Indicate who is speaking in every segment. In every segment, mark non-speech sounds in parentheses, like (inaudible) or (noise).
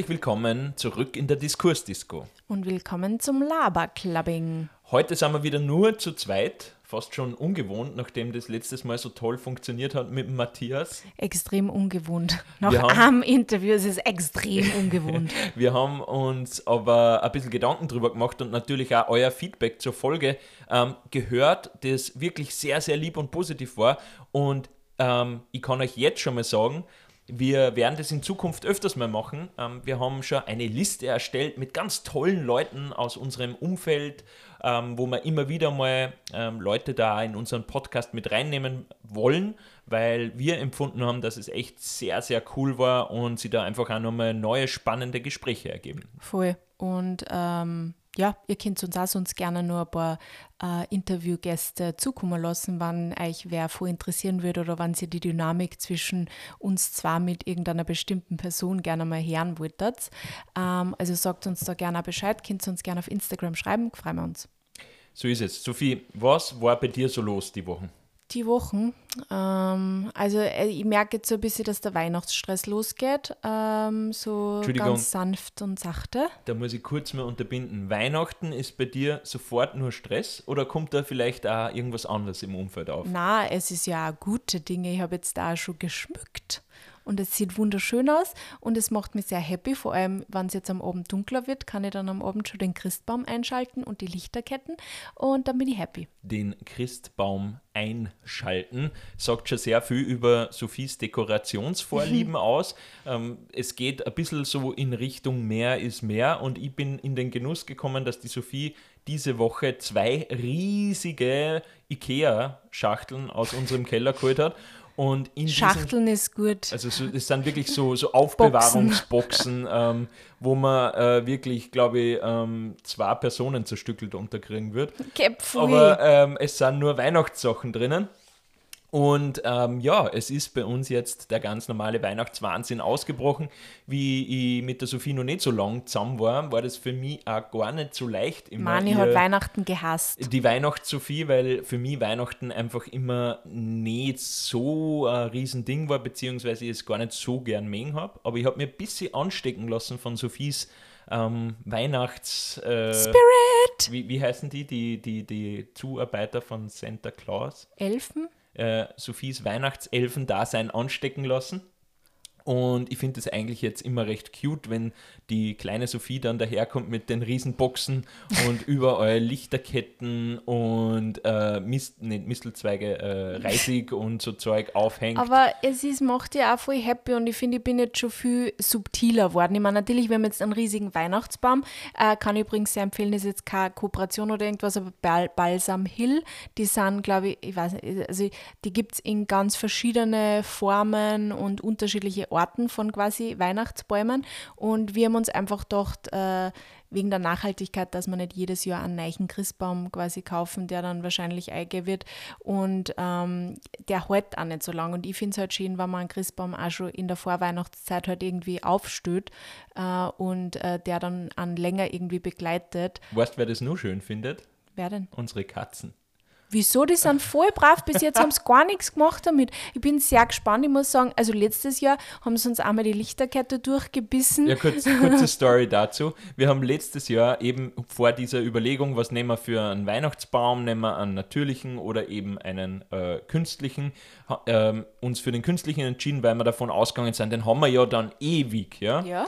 Speaker 1: Herzlich willkommen zurück in der Diskursdisco.
Speaker 2: Und willkommen zum Laberclubbing.
Speaker 1: Heute sind wir wieder nur zu zweit, fast schon ungewohnt, nachdem das letztes Mal so toll funktioniert hat mit Matthias.
Speaker 2: Extrem ungewohnt. Nach
Speaker 1: Wir haben-
Speaker 2: einem Interview ist es extrem ungewohnt. (laughs)
Speaker 1: Wir haben uns aber ein bisschen Gedanken drüber gemacht und natürlich auch euer Feedback zur Folge ähm, gehört, das wirklich sehr, sehr lieb und positiv war. Und ähm, ich kann euch jetzt schon mal sagen, wir werden das in Zukunft öfters mal machen. Ähm, wir haben schon eine Liste erstellt mit ganz tollen Leuten aus unserem Umfeld, ähm, wo wir immer wieder mal ähm, Leute da in unseren Podcast mit reinnehmen wollen, weil wir empfunden haben, dass es echt sehr, sehr cool war und sie da einfach auch nochmal neue spannende Gespräche ergeben.
Speaker 2: Voll. Und ähm, ja, ihr könnt uns auch sonst gerne nur ein paar äh, Interviewgäste zukommen lassen, wann euch wer voll interessieren würde oder wann ihr die Dynamik zwischen uns zwar mit irgendeiner bestimmten Person gerne mal hören wolltet. Ähm, also sagt uns da gerne Bescheid, könnt uns gerne auf Instagram schreiben, freuen wir uns.
Speaker 1: So ist es. Sophie, was war bei dir so los die Wochen?
Speaker 2: Die Wochen. Ähm, also äh, ich merke jetzt so ein bisschen, dass der Weihnachtsstress losgeht. Ähm, so ganz sanft und sachte.
Speaker 1: Da muss ich kurz mal unterbinden. Weihnachten ist bei dir sofort nur Stress oder kommt da vielleicht auch irgendwas anderes im Umfeld auf?
Speaker 2: Na, es ist ja gute Dinge. Ich habe jetzt da schon geschmückt. Und es sieht wunderschön aus und es macht mich sehr happy. Vor allem, wenn es jetzt am Abend dunkler wird, kann ich dann am Abend schon den Christbaum einschalten und die Lichterketten und dann bin ich happy.
Speaker 1: Den Christbaum einschalten. Sagt schon sehr viel über Sophies Dekorationsvorlieben (laughs) aus. Ähm, es geht ein bisschen so in Richtung mehr ist mehr und ich bin in den Genuss gekommen, dass die Sophie diese Woche zwei riesige Ikea-Schachteln aus unserem Keller geholt hat. Und in diesen
Speaker 2: Schachteln ist gut.
Speaker 1: Also so, das sind wirklich so, so Aufbewahrungsboxen, ähm, wo man äh, wirklich, glaube ich, ähm, zwei Personen zerstückelt unterkriegen wird.
Speaker 2: Okay.
Speaker 1: Aber ähm, es sind nur Weihnachtssachen drinnen. Und ähm, ja, es ist bei uns jetzt der ganz normale Weihnachtswahnsinn ausgebrochen. Wie ich mit der Sophie noch nicht so lang zusammen war, war das für mich auch gar nicht so leicht. Immer
Speaker 2: Mani hat Weihnachten gehasst.
Speaker 1: die Weihnachts-Sophie, weil für mich Weihnachten einfach immer nicht so ein Riesending war, beziehungsweise ich es gar nicht so gern mengen habe. Aber ich habe mir ein bisschen anstecken lassen von Sophies ähm, Weihnachts... Äh,
Speaker 2: Spirit!
Speaker 1: wie, wie heißen die? die? Die die Zuarbeiter von Santa Claus?
Speaker 2: Elfen?
Speaker 1: Äh, Sophies Weihnachtselfen-Dasein anstecken lassen. Und ich finde es eigentlich jetzt immer recht cute, wenn die kleine Sophie dann daherkommt mit den Riesenboxen und (laughs) überall Lichterketten und äh, Mist, nicht Mistelzweige, äh, Reisig (laughs) und so Zeug aufhängt.
Speaker 2: Aber es ist, macht ja auch voll happy und ich finde, ich bin jetzt schon viel subtiler geworden. Ich meine, natürlich, wir haben jetzt einen riesigen Weihnachtsbaum. Äh, kann ich übrigens sehr empfehlen, das ist jetzt keine Kooperation oder irgendwas, aber Bal Balsam Hill, die sind, glaube ich, ich weiß nicht, also die gibt es in ganz verschiedene Formen und unterschiedliche Orten von quasi Weihnachtsbäumen. Und wir haben uns einfach gedacht, äh, wegen der Nachhaltigkeit, dass wir nicht jedes Jahr einen neuen Christbaum quasi kaufen, der dann wahrscheinlich eingehen wird. Und ähm, der hält auch nicht so lange. Und ich finde es halt schön, wenn man einen Christbaum auch schon in der Vorweihnachtszeit halt irgendwie aufstößt äh, und äh, der dann an länger irgendwie begleitet.
Speaker 1: weißt du, wer das nur schön findet?
Speaker 2: Wer denn?
Speaker 1: Unsere Katzen.
Speaker 2: Wieso? Die sind voll brav. Bis jetzt haben sie gar nichts gemacht damit. Ich bin sehr gespannt. Ich muss sagen, also letztes Jahr haben sie uns einmal die Lichterkette durchgebissen.
Speaker 1: Ja, kurz, kurze Story dazu. Wir haben letztes Jahr eben vor dieser Überlegung, was nehmen wir für einen Weihnachtsbaum, nehmen wir einen natürlichen oder eben einen äh, künstlichen, ähm, uns für den künstlichen entschieden, weil wir davon ausgegangen sind, den haben wir ja dann ewig, ja.
Speaker 2: Ja,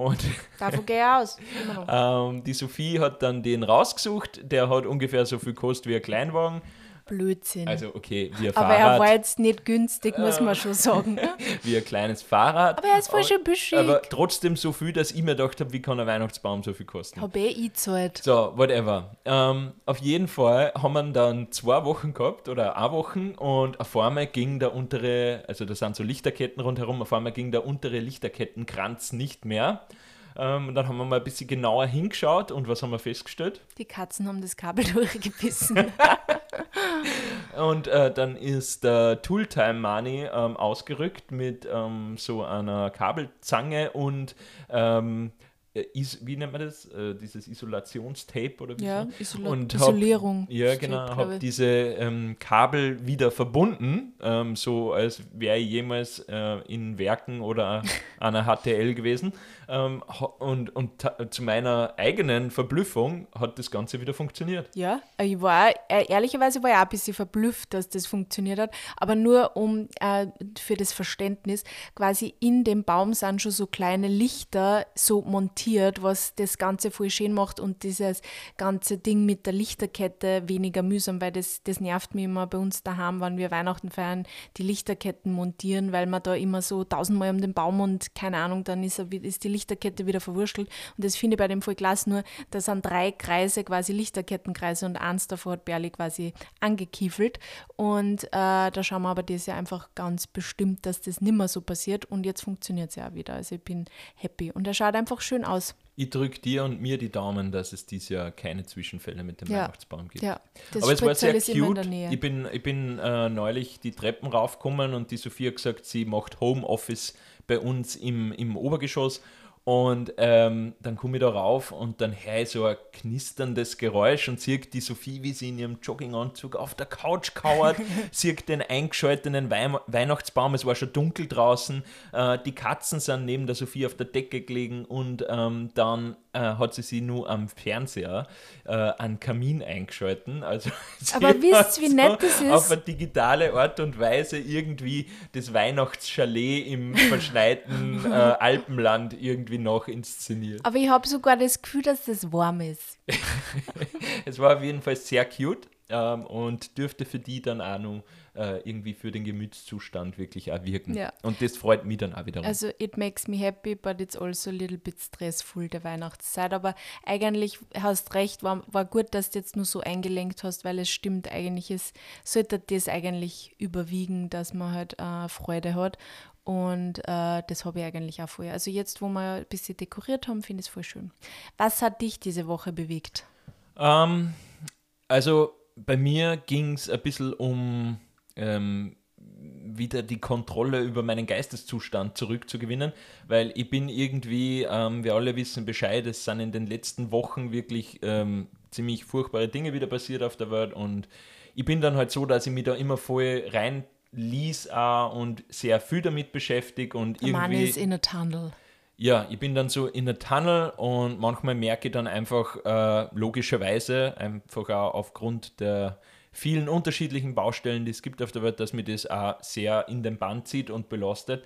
Speaker 1: Und
Speaker 2: davon gehe ich aus. (laughs)
Speaker 1: Ähm, die Sophie hat dann den rausgesucht, der hat ungefähr so viel gekostet wie ein Kleinwagen.
Speaker 2: Blödsinn.
Speaker 1: Also okay, wie ein
Speaker 2: Aber er
Speaker 1: Fahrrad,
Speaker 2: war jetzt nicht günstig, muss man schon sagen. (laughs)
Speaker 1: wie ein kleines Fahrrad.
Speaker 2: Aber er ist voll schön büschig.
Speaker 1: Aber trotzdem so viel, dass ich mir gedacht habe, wie kann ein Weihnachtsbaum so viel kosten?
Speaker 2: Habe eh eingezahlt.
Speaker 1: So, whatever. Ähm, auf jeden Fall haben wir dann zwei Wochen gehabt oder eine Wochen und auf einmal ging der untere, also da sind so Lichterketten rundherum, auf einmal ging der untere Lichterkettenkranz nicht mehr. Ähm, und dann haben wir mal ein bisschen genauer hingeschaut und was haben wir festgestellt?
Speaker 2: Die Katzen haben das Kabel (laughs) durchgebissen. (laughs)
Speaker 1: Und äh, dann ist der Tooltime Money ähm, ausgerückt mit ähm, so einer Kabelzange und ähm, äh, is, wie nennt man das? Äh, dieses Isolationstape oder wie
Speaker 2: Ja,
Speaker 1: so?
Speaker 2: Isola
Speaker 1: Und hab-
Speaker 2: Isolierung.
Speaker 1: Ja, genau.
Speaker 2: glaub
Speaker 1: Habe
Speaker 2: ich.
Speaker 1: diese ähm, Kabel wieder verbunden, ähm, so als wäre ich jemals äh, in Werken oder (laughs) einer HTL gewesen. Ähm, und und zu meiner eigenen Verblüffung hat das Ganze wieder funktioniert.
Speaker 2: Ja, ich war, äh, ehrlicherweise war ich auch ein bisschen verblüfft, dass das funktioniert hat, aber nur um äh, für das Verständnis, quasi in dem Baum sind schon so kleine Lichter so montiert, was das Ganze voll schön macht und dieses ganze Ding mit der Lichterkette weniger mühsam, weil das, das nervt mich immer bei uns daheim, wenn wir Weihnachten feiern, die Lichterketten montieren, weil man da immer so tausendmal um den Baum und keine Ahnung, dann ist, ist die Lichterkette wieder verwurschtelt und das finde ich bei dem voll klasse, nur da sind drei Kreise, quasi Lichterkettenkreise und eins davor hat Berli quasi angekiefelt und äh, da schauen wir aber dieses Jahr einfach ganz bestimmt, dass das nimmer so passiert und jetzt funktioniert es ja auch wieder, also ich bin happy und er schaut einfach schön aus.
Speaker 1: Ich drücke dir und mir die Daumen, dass es dieses Jahr keine Zwischenfälle mit dem
Speaker 2: Ja.
Speaker 1: Weihnachtsbaum gibt.
Speaker 2: Ja, das
Speaker 1: Aber es war sehr cute.
Speaker 2: der Nähe.
Speaker 1: Ich bin, ich bin äh, neulich die Treppen raufgekommen und die Sophie hat gesagt, sie macht Homeoffice bei uns im, im Obergeschoss. Und ähm, dann komme ich da rauf und dann höre ich so ein knisterndes Geräusch und sehe die Sophie, wie sie in ihrem Jogginganzug auf der Couch kauert, (laughs) sehe den eingeschalteten Weim Weihnachtsbaum, es war schon dunkel draußen, äh, die Katzen sind neben der Sophie auf der Decke gelegen und ähm, dann äh, hat sie sie nur am Fernseher äh, an Kamin eingeschalten. Also (laughs)
Speaker 2: Aber wisst ihr, wie nett das ist?
Speaker 1: Auf eine digitale Art und Weise irgendwie das Weihnachtschalet im (laughs) verschneiten äh, Alpenland irgendwie noch inszeniert.
Speaker 2: Aber ich habe sogar das Gefühl, dass das warm ist. (laughs)
Speaker 1: Es war auf jeden Fall sehr cute ähm, und dürfte für die dann auch noch äh, irgendwie für den Gemütszustand wirklich auch wirken.
Speaker 2: Ja.
Speaker 1: Und das freut mich dann auch wiederum.
Speaker 2: Also it makes me happy, but it's also a little bit stressful, der Weihnachtszeit. Aber eigentlich hast recht, war, war gut, dass du jetzt nur so eingelenkt hast, weil es stimmt eigentlich, es sollte das eigentlich überwiegen, dass man halt äh, Freude hat. Und äh, das habe ich eigentlich auch vorher. Also jetzt, wo wir ein bisschen dekoriert haben, finde ich es voll schön. Was hat dich diese Woche bewegt?
Speaker 1: Ähm, also bei mir ging es ein bisschen um ähm, wieder die Kontrolle über meinen Geisteszustand zurückzugewinnen, weil ich bin irgendwie, ähm, wir alle wissen Bescheid, es sind in den letzten Wochen wirklich ähm, ziemlich furchtbare Dinge wieder passiert auf der Welt und ich bin dann halt so, dass ich mich da immer voll reinlies auch und sehr viel damit beschäftige und irgendwie...
Speaker 2: ist in a tunnel.
Speaker 1: Ja, ich bin dann so in der Tunnel und manchmal merke ich dann einfach äh, logischerweise, einfach auch aufgrund der vielen unterschiedlichen Baustellen, die es gibt auf der Welt, dass mir das auch sehr in den Band zieht und belastet.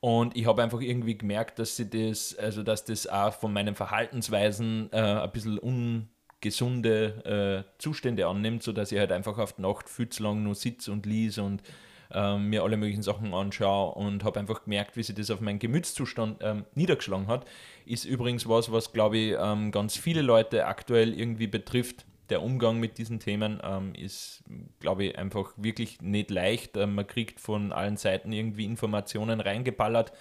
Speaker 1: Und ich habe einfach irgendwie gemerkt, dass sie das, also dass das auch von meinen Verhaltensweisen äh, ein bisschen ungesunde äh, Zustände annimmt, sodass ich halt einfach auf die Nacht viel zu lang nur sitze und lese und ähm, mir alle möglichen Sachen anschaue und habe einfach gemerkt, wie sich das auf meinen Gemütszustand ähm, niedergeschlagen hat. Ist übrigens was, was glaube ich ähm, ganz viele Leute aktuell irgendwie betrifft. Der Umgang mit diesen Themen ähm, ist, glaube ich, einfach wirklich nicht leicht. Ähm, man kriegt von allen Seiten irgendwie Informationen reingeballert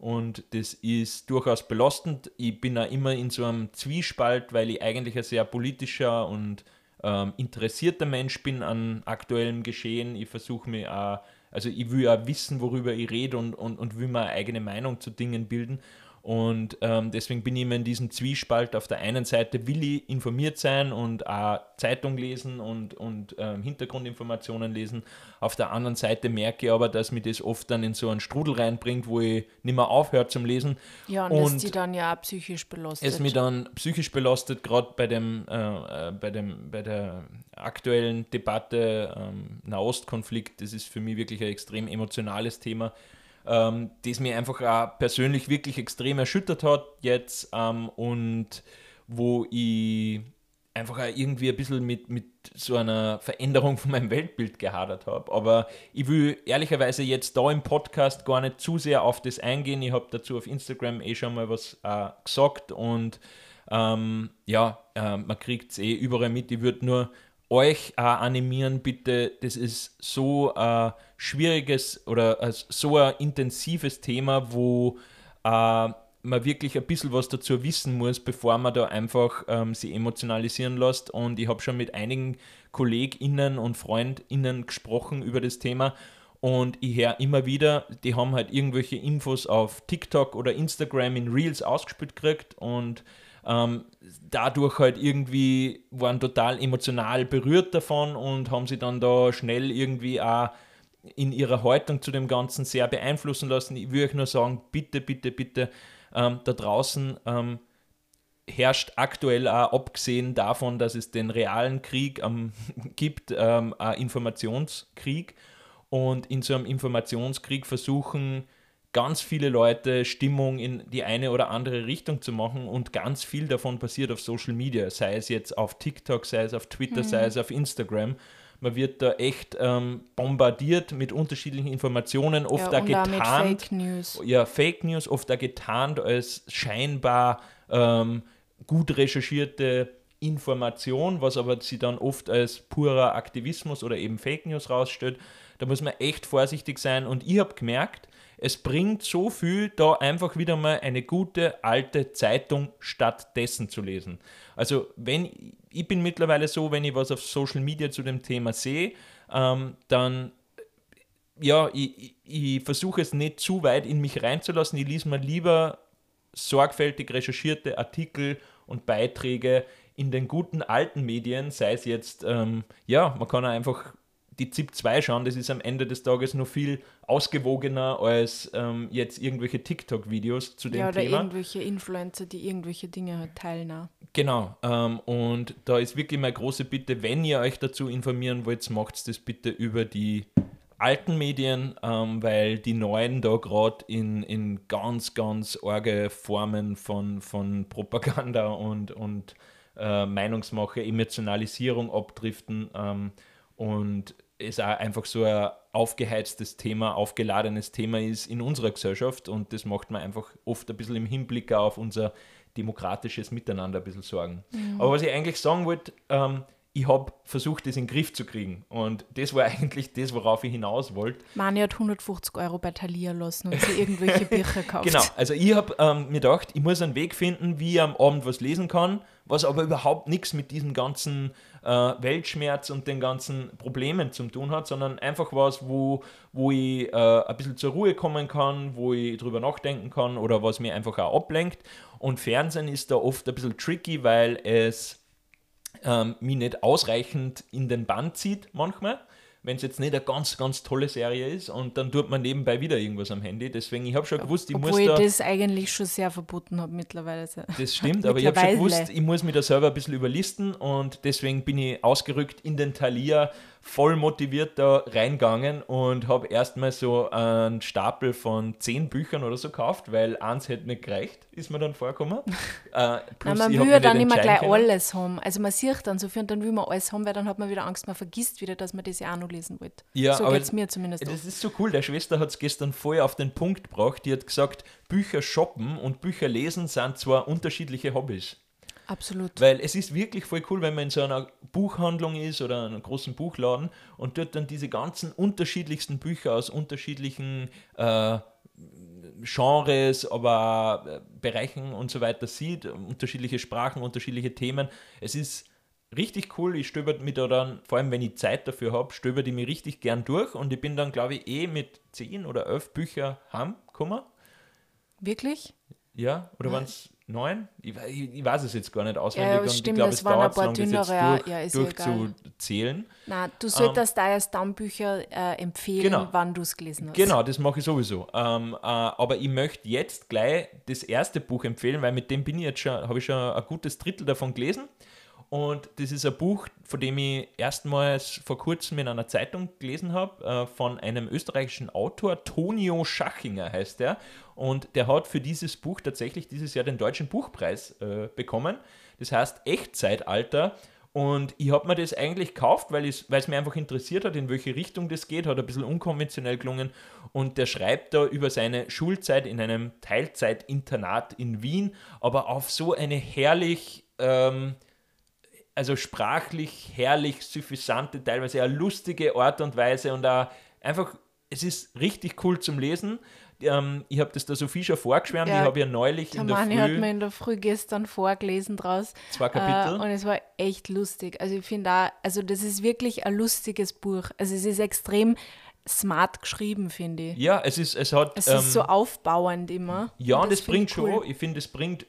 Speaker 1: und das ist durchaus belastend. Ich bin auch immer in so einem Zwiespalt, weil ich eigentlich ein sehr politischer und ähm, interessierter Mensch bin an aktuellem Geschehen. Ich versuche mich auch, also ich will auch wissen, worüber ich rede und, und, und will mir eine eigene Meinung zu Dingen bilden. Und ähm, deswegen bin ich immer in diesem Zwiespalt. Auf der einen Seite will ich informiert sein und auch Zeitung lesen und, und ähm, Hintergrundinformationen lesen. Auf der anderen Seite merke ich aber, dass mich das oft dann in so einen Strudel reinbringt, wo ich nicht mehr aufhöre zum Lesen.
Speaker 2: Ja, und,
Speaker 1: Und
Speaker 2: die dann ja auch psychisch belastet.
Speaker 1: es mich dann psychisch belastet, gerade bei dem, äh, äh, bei dem, bei der aktuellen Debatte ähm, Nahostkonflikt. Das ist für mich wirklich ein extrem emotionales Thema, ähm, das mir einfach auch persönlich wirklich extrem erschüttert hat jetzt ähm, und wo ich einfach auch irgendwie ein bisschen mit, mit so einer Veränderung von meinem Weltbild gehadert habe. Aber ich will ehrlicherweise jetzt da im Podcast gar nicht zu sehr auf das eingehen. Ich habe dazu auf Instagram eh schon mal was äh, gesagt und ähm, ja, äh, man kriegt es eh überall mit. Ich würde nur euch äh, animieren, bitte, das ist so ein schwieriges oder äh, so ein intensives Thema, wo äh, man wirklich ein bisschen was dazu wissen muss, bevor man da einfach ähm, sie emotionalisieren lässt. Und ich habe schon mit einigen KollegInnen und FreundInnen gesprochen über das Thema. Und ich höre immer wieder, die haben halt irgendwelche Infos auf TikTok oder Instagram in Reels ausgespielt gekriegt und ähm, dadurch halt irgendwie waren total emotional berührt davon und haben sie dann da schnell irgendwie auch in ihrer Haltung zu dem Ganzen sehr beeinflussen lassen. Ich würde euch nur sagen, bitte, bitte, bitte, ähm, da draußen ähm, herrscht aktuell auch, abgesehen davon, dass es den realen Krieg ähm, (laughs) gibt, ähm, Informationskrieg. Und in so einem Informationskrieg versuchen ganz viele Leute Stimmung in die eine oder andere Richtung zu machen und ganz viel davon passiert auf Social Media, sei es jetzt auf TikTok, sei es auf Twitter, mhm. sei es auf Instagram. Man wird da echt ähm, bombardiert mit unterschiedlichen Informationen, oft ja, da getarnt. Fake News. Ja, Fake News, oft da getarnt als scheinbar ähm, gut recherchierte Information, was aber sie dann oft als purer Aktivismus oder eben Fake News rausstellt. Da muss man echt vorsichtig sein. Und ich habe gemerkt, es bringt so viel, da einfach wieder mal eine gute alte Zeitung stattdessen zu lesen. Also wenn ich bin mittlerweile so, wenn ich was auf Social Media zu dem Thema sehe, ähm, dann ja, ich, ich versuche es nicht zu weit in mich reinzulassen. Ich lese mir lieber sorgfältig recherchierte Artikel und Beiträge in den guten alten Medien, sei es jetzt, ähm, ja, man kann einfach die ZIP 2 schauen, das ist am Ende des Tages noch viel ausgewogener als ähm, jetzt irgendwelche TikTok-Videos zu dem Thema. Ja, oder
Speaker 2: Thema. irgendwelche Influencer, die irgendwelche Dinge halt teilen.
Speaker 1: Genau, ähm, und da ist wirklich meine große Bitte, wenn ihr euch dazu informieren wollt, macht das bitte über die alten Medien, ähm, weil die neuen da gerade in, in ganz, ganz arge Formen von, von Propaganda und, und äh, Meinungsmache, Emotionalisierung abdriften ähm, und es auch einfach so ein aufgeheiztes Thema, aufgeladenes Thema ist in unserer Gesellschaft und das macht man einfach oft ein bisschen im Hinblick auf unser demokratisches Miteinander ein bisschen Sorgen. Mhm. Aber was ich eigentlich sagen wollte, ähm, ich habe versucht, das in den Griff zu kriegen. Und das war (laughs) eigentlich das, worauf ich hinaus wollte.
Speaker 2: Mani hat 150 Euro bei Thalia lassen und sie irgendwelche Bücher (laughs) kauft.
Speaker 1: Genau, also ich habe ähm, mir gedacht, ich muss einen Weg finden, wie ich am Abend was lesen kann, was aber überhaupt nichts mit diesem ganzen äh, Weltschmerz und den ganzen Problemen zu tun hat, sondern einfach was, wo, wo ich äh, ein bisschen zur Ruhe kommen kann, wo ich drüber nachdenken kann oder was mir einfach auch ablenkt. Und Fernsehen ist da oft ein bisschen tricky, weil es ähm, mich nicht ausreichend in den Band zieht manchmal wenn es jetzt nicht eine ganz, ganz tolle Serie ist und dann tut man nebenbei wieder irgendwas am Handy. Deswegen, ich habe schon gewusst, ich
Speaker 2: Obwohl
Speaker 1: muss
Speaker 2: ich
Speaker 1: da...
Speaker 2: ich das eigentlich schon sehr verboten habe mittlerweile.
Speaker 1: Das stimmt, aber ich habe schon gewusst, ich muss mich da selber ein bisschen überlisten und deswegen bin ich ausgerückt in den Thalia voll motiviert da reingegangen und habe erstmal so einen Stapel von zehn Büchern oder so gekauft, weil eins hätte nicht gereicht, ist mir dann vorgekommen. (laughs)
Speaker 2: äh, Nein, man will dann immer gleich können. alles haben. Also man sieht dann so viel und dann will man alles haben, weil dann hat man wieder Angst, man vergisst wieder, dass man das ja auch noch lesen wollte. Ja, so geht es mir zumindest.
Speaker 1: Das auch. ist so cool. Der Schwester hat es gestern voll auf den Punkt gebracht. Die hat gesagt, Bücher shoppen und Bücher lesen sind zwar unterschiedliche Hobbys.
Speaker 2: Absolut.
Speaker 1: Weil es ist wirklich voll cool, wenn man in so einer Buchhandlung ist oder einem großen Buchladen und dort dann diese ganzen unterschiedlichsten Bücher aus unterschiedlichen äh, Genres, aber äh, Bereichen und so weiter sieht, unterschiedliche Sprachen, unterschiedliche Themen. Es ist richtig cool. Ich stöber mich da dann, vor allem wenn ich Zeit dafür habe, stöber die mir richtig gern durch und ich bin dann, glaube ich, eh mit zehn oder elf Büchern heimgekommen.
Speaker 2: Wirklich?
Speaker 1: Ja, oder waren es neun? Ich, ich, weiß es jetzt gar nicht auswendig
Speaker 2: ja, und stimmt, ich glaube, es dauert lang, dünnere, das jetzt durch,
Speaker 1: ja, durchzuzählen.
Speaker 2: Nein, du solltest ähm, da erst dann Bücher äh, empfehlen, genau, wann du es gelesen hast.
Speaker 1: Genau, das mache ich sowieso. Ähm, äh, aber ich möchte jetzt gleich das erste Buch empfehlen, weil mit dem bin ich jetzt schon, habe ich schon ein gutes Drittel davon gelesen. Und das ist ein Buch, von dem ich erstmals vor kurzem in einer Zeitung gelesen habe, äh, von einem österreichischen Autor, Tonio Schachinger heißt er. Und der hat für dieses Buch tatsächlich dieses Jahr den Deutschen Buchpreis äh, bekommen. Das heißt Echtzeitalter. Und ich habe mir das eigentlich gekauft, weil es mir einfach interessiert hat, in welche Richtung das geht, hat ein bisschen unkonventionell gelungen. Und der schreibt da über seine Schulzeit in einem Teilzeitinternat in Wien, aber auf so eine herrlich... Ähm, also sprachlich herrlich, suffisante, teilweise eine lustige Art und Weise und auch einfach, es ist richtig cool zum Lesen. Ähm, ich habe das der Sophie schon vorgeschwärmt, ja, ich habe ja neulich
Speaker 2: in der Früh... hat mir in der Früh gestern vorgelesen draus.
Speaker 1: Zwei Kapitel.
Speaker 2: Äh, und es war echt lustig. Also ich finde auch, also das ist wirklich ein lustiges Buch. Also es ist extrem smart geschrieben, finde ich.
Speaker 1: Ja, es ist, es hat.
Speaker 2: Es
Speaker 1: ähm,
Speaker 2: ist so aufbauend immer.
Speaker 1: Ja, und
Speaker 2: das
Speaker 1: das bringt schon, ich finde, es bringt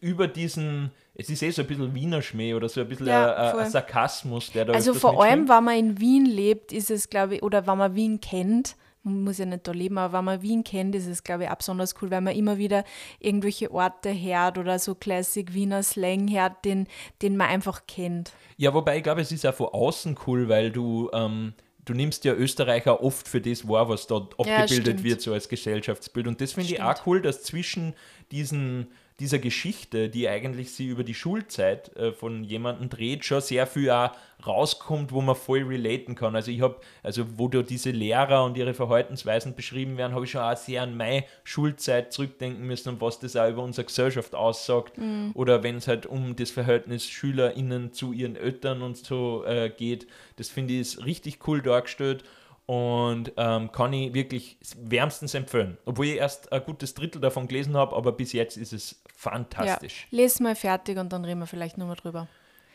Speaker 1: über diesen, es ist eh so ein bisschen Wiener Schmäh oder so ein bisschen
Speaker 2: Ja,
Speaker 1: ein, ein, Sarkasmus, der da
Speaker 2: Also vor allem, wenn man in Wien lebt, ist es, glaube ich, oder wenn man Wien kennt, man muss ja nicht da leben, aber wenn man Wien kennt, ist es, glaube ich, auch besonders cool, weil man immer wieder irgendwelche Orte hört oder so Classic Wiener Slang hört, den, den man einfach kennt.
Speaker 1: Ja, wobei ich glaube, es ist auch von außen cool, weil du, ähm, du nimmst ja Österreicher oft für das wahr, was dort abgebildet
Speaker 2: stimmt.
Speaker 1: wird, so als Gesellschaftsbild. Und das finde ich auch cool, dass zwischen diesen, dieser Geschichte, die eigentlich sie über die Schulzeit äh, von jemandem dreht, schon sehr viel auch rauskommt, wo man voll relaten kann. Also ich habe, also wo da diese Lehrer und ihre Verhaltensweisen beschrieben werden, habe ich schon auch sehr an meine Schulzeit zurückdenken müssen und was das auch über unsere Gesellschaft aussagt. Oder wenn es halt um das Verhältnis SchülerInnen zu ihren Eltern und so äh, geht. Das finde ich ist richtig cool dargestellt und ähm, kann ich wirklich wärmstens empfehlen. Obwohl ich erst ein gutes Drittel davon gelesen habe, aber bis jetzt ist es fantastisch.
Speaker 2: Ja, les mal fertig und dann reden wir vielleicht nochmal drüber.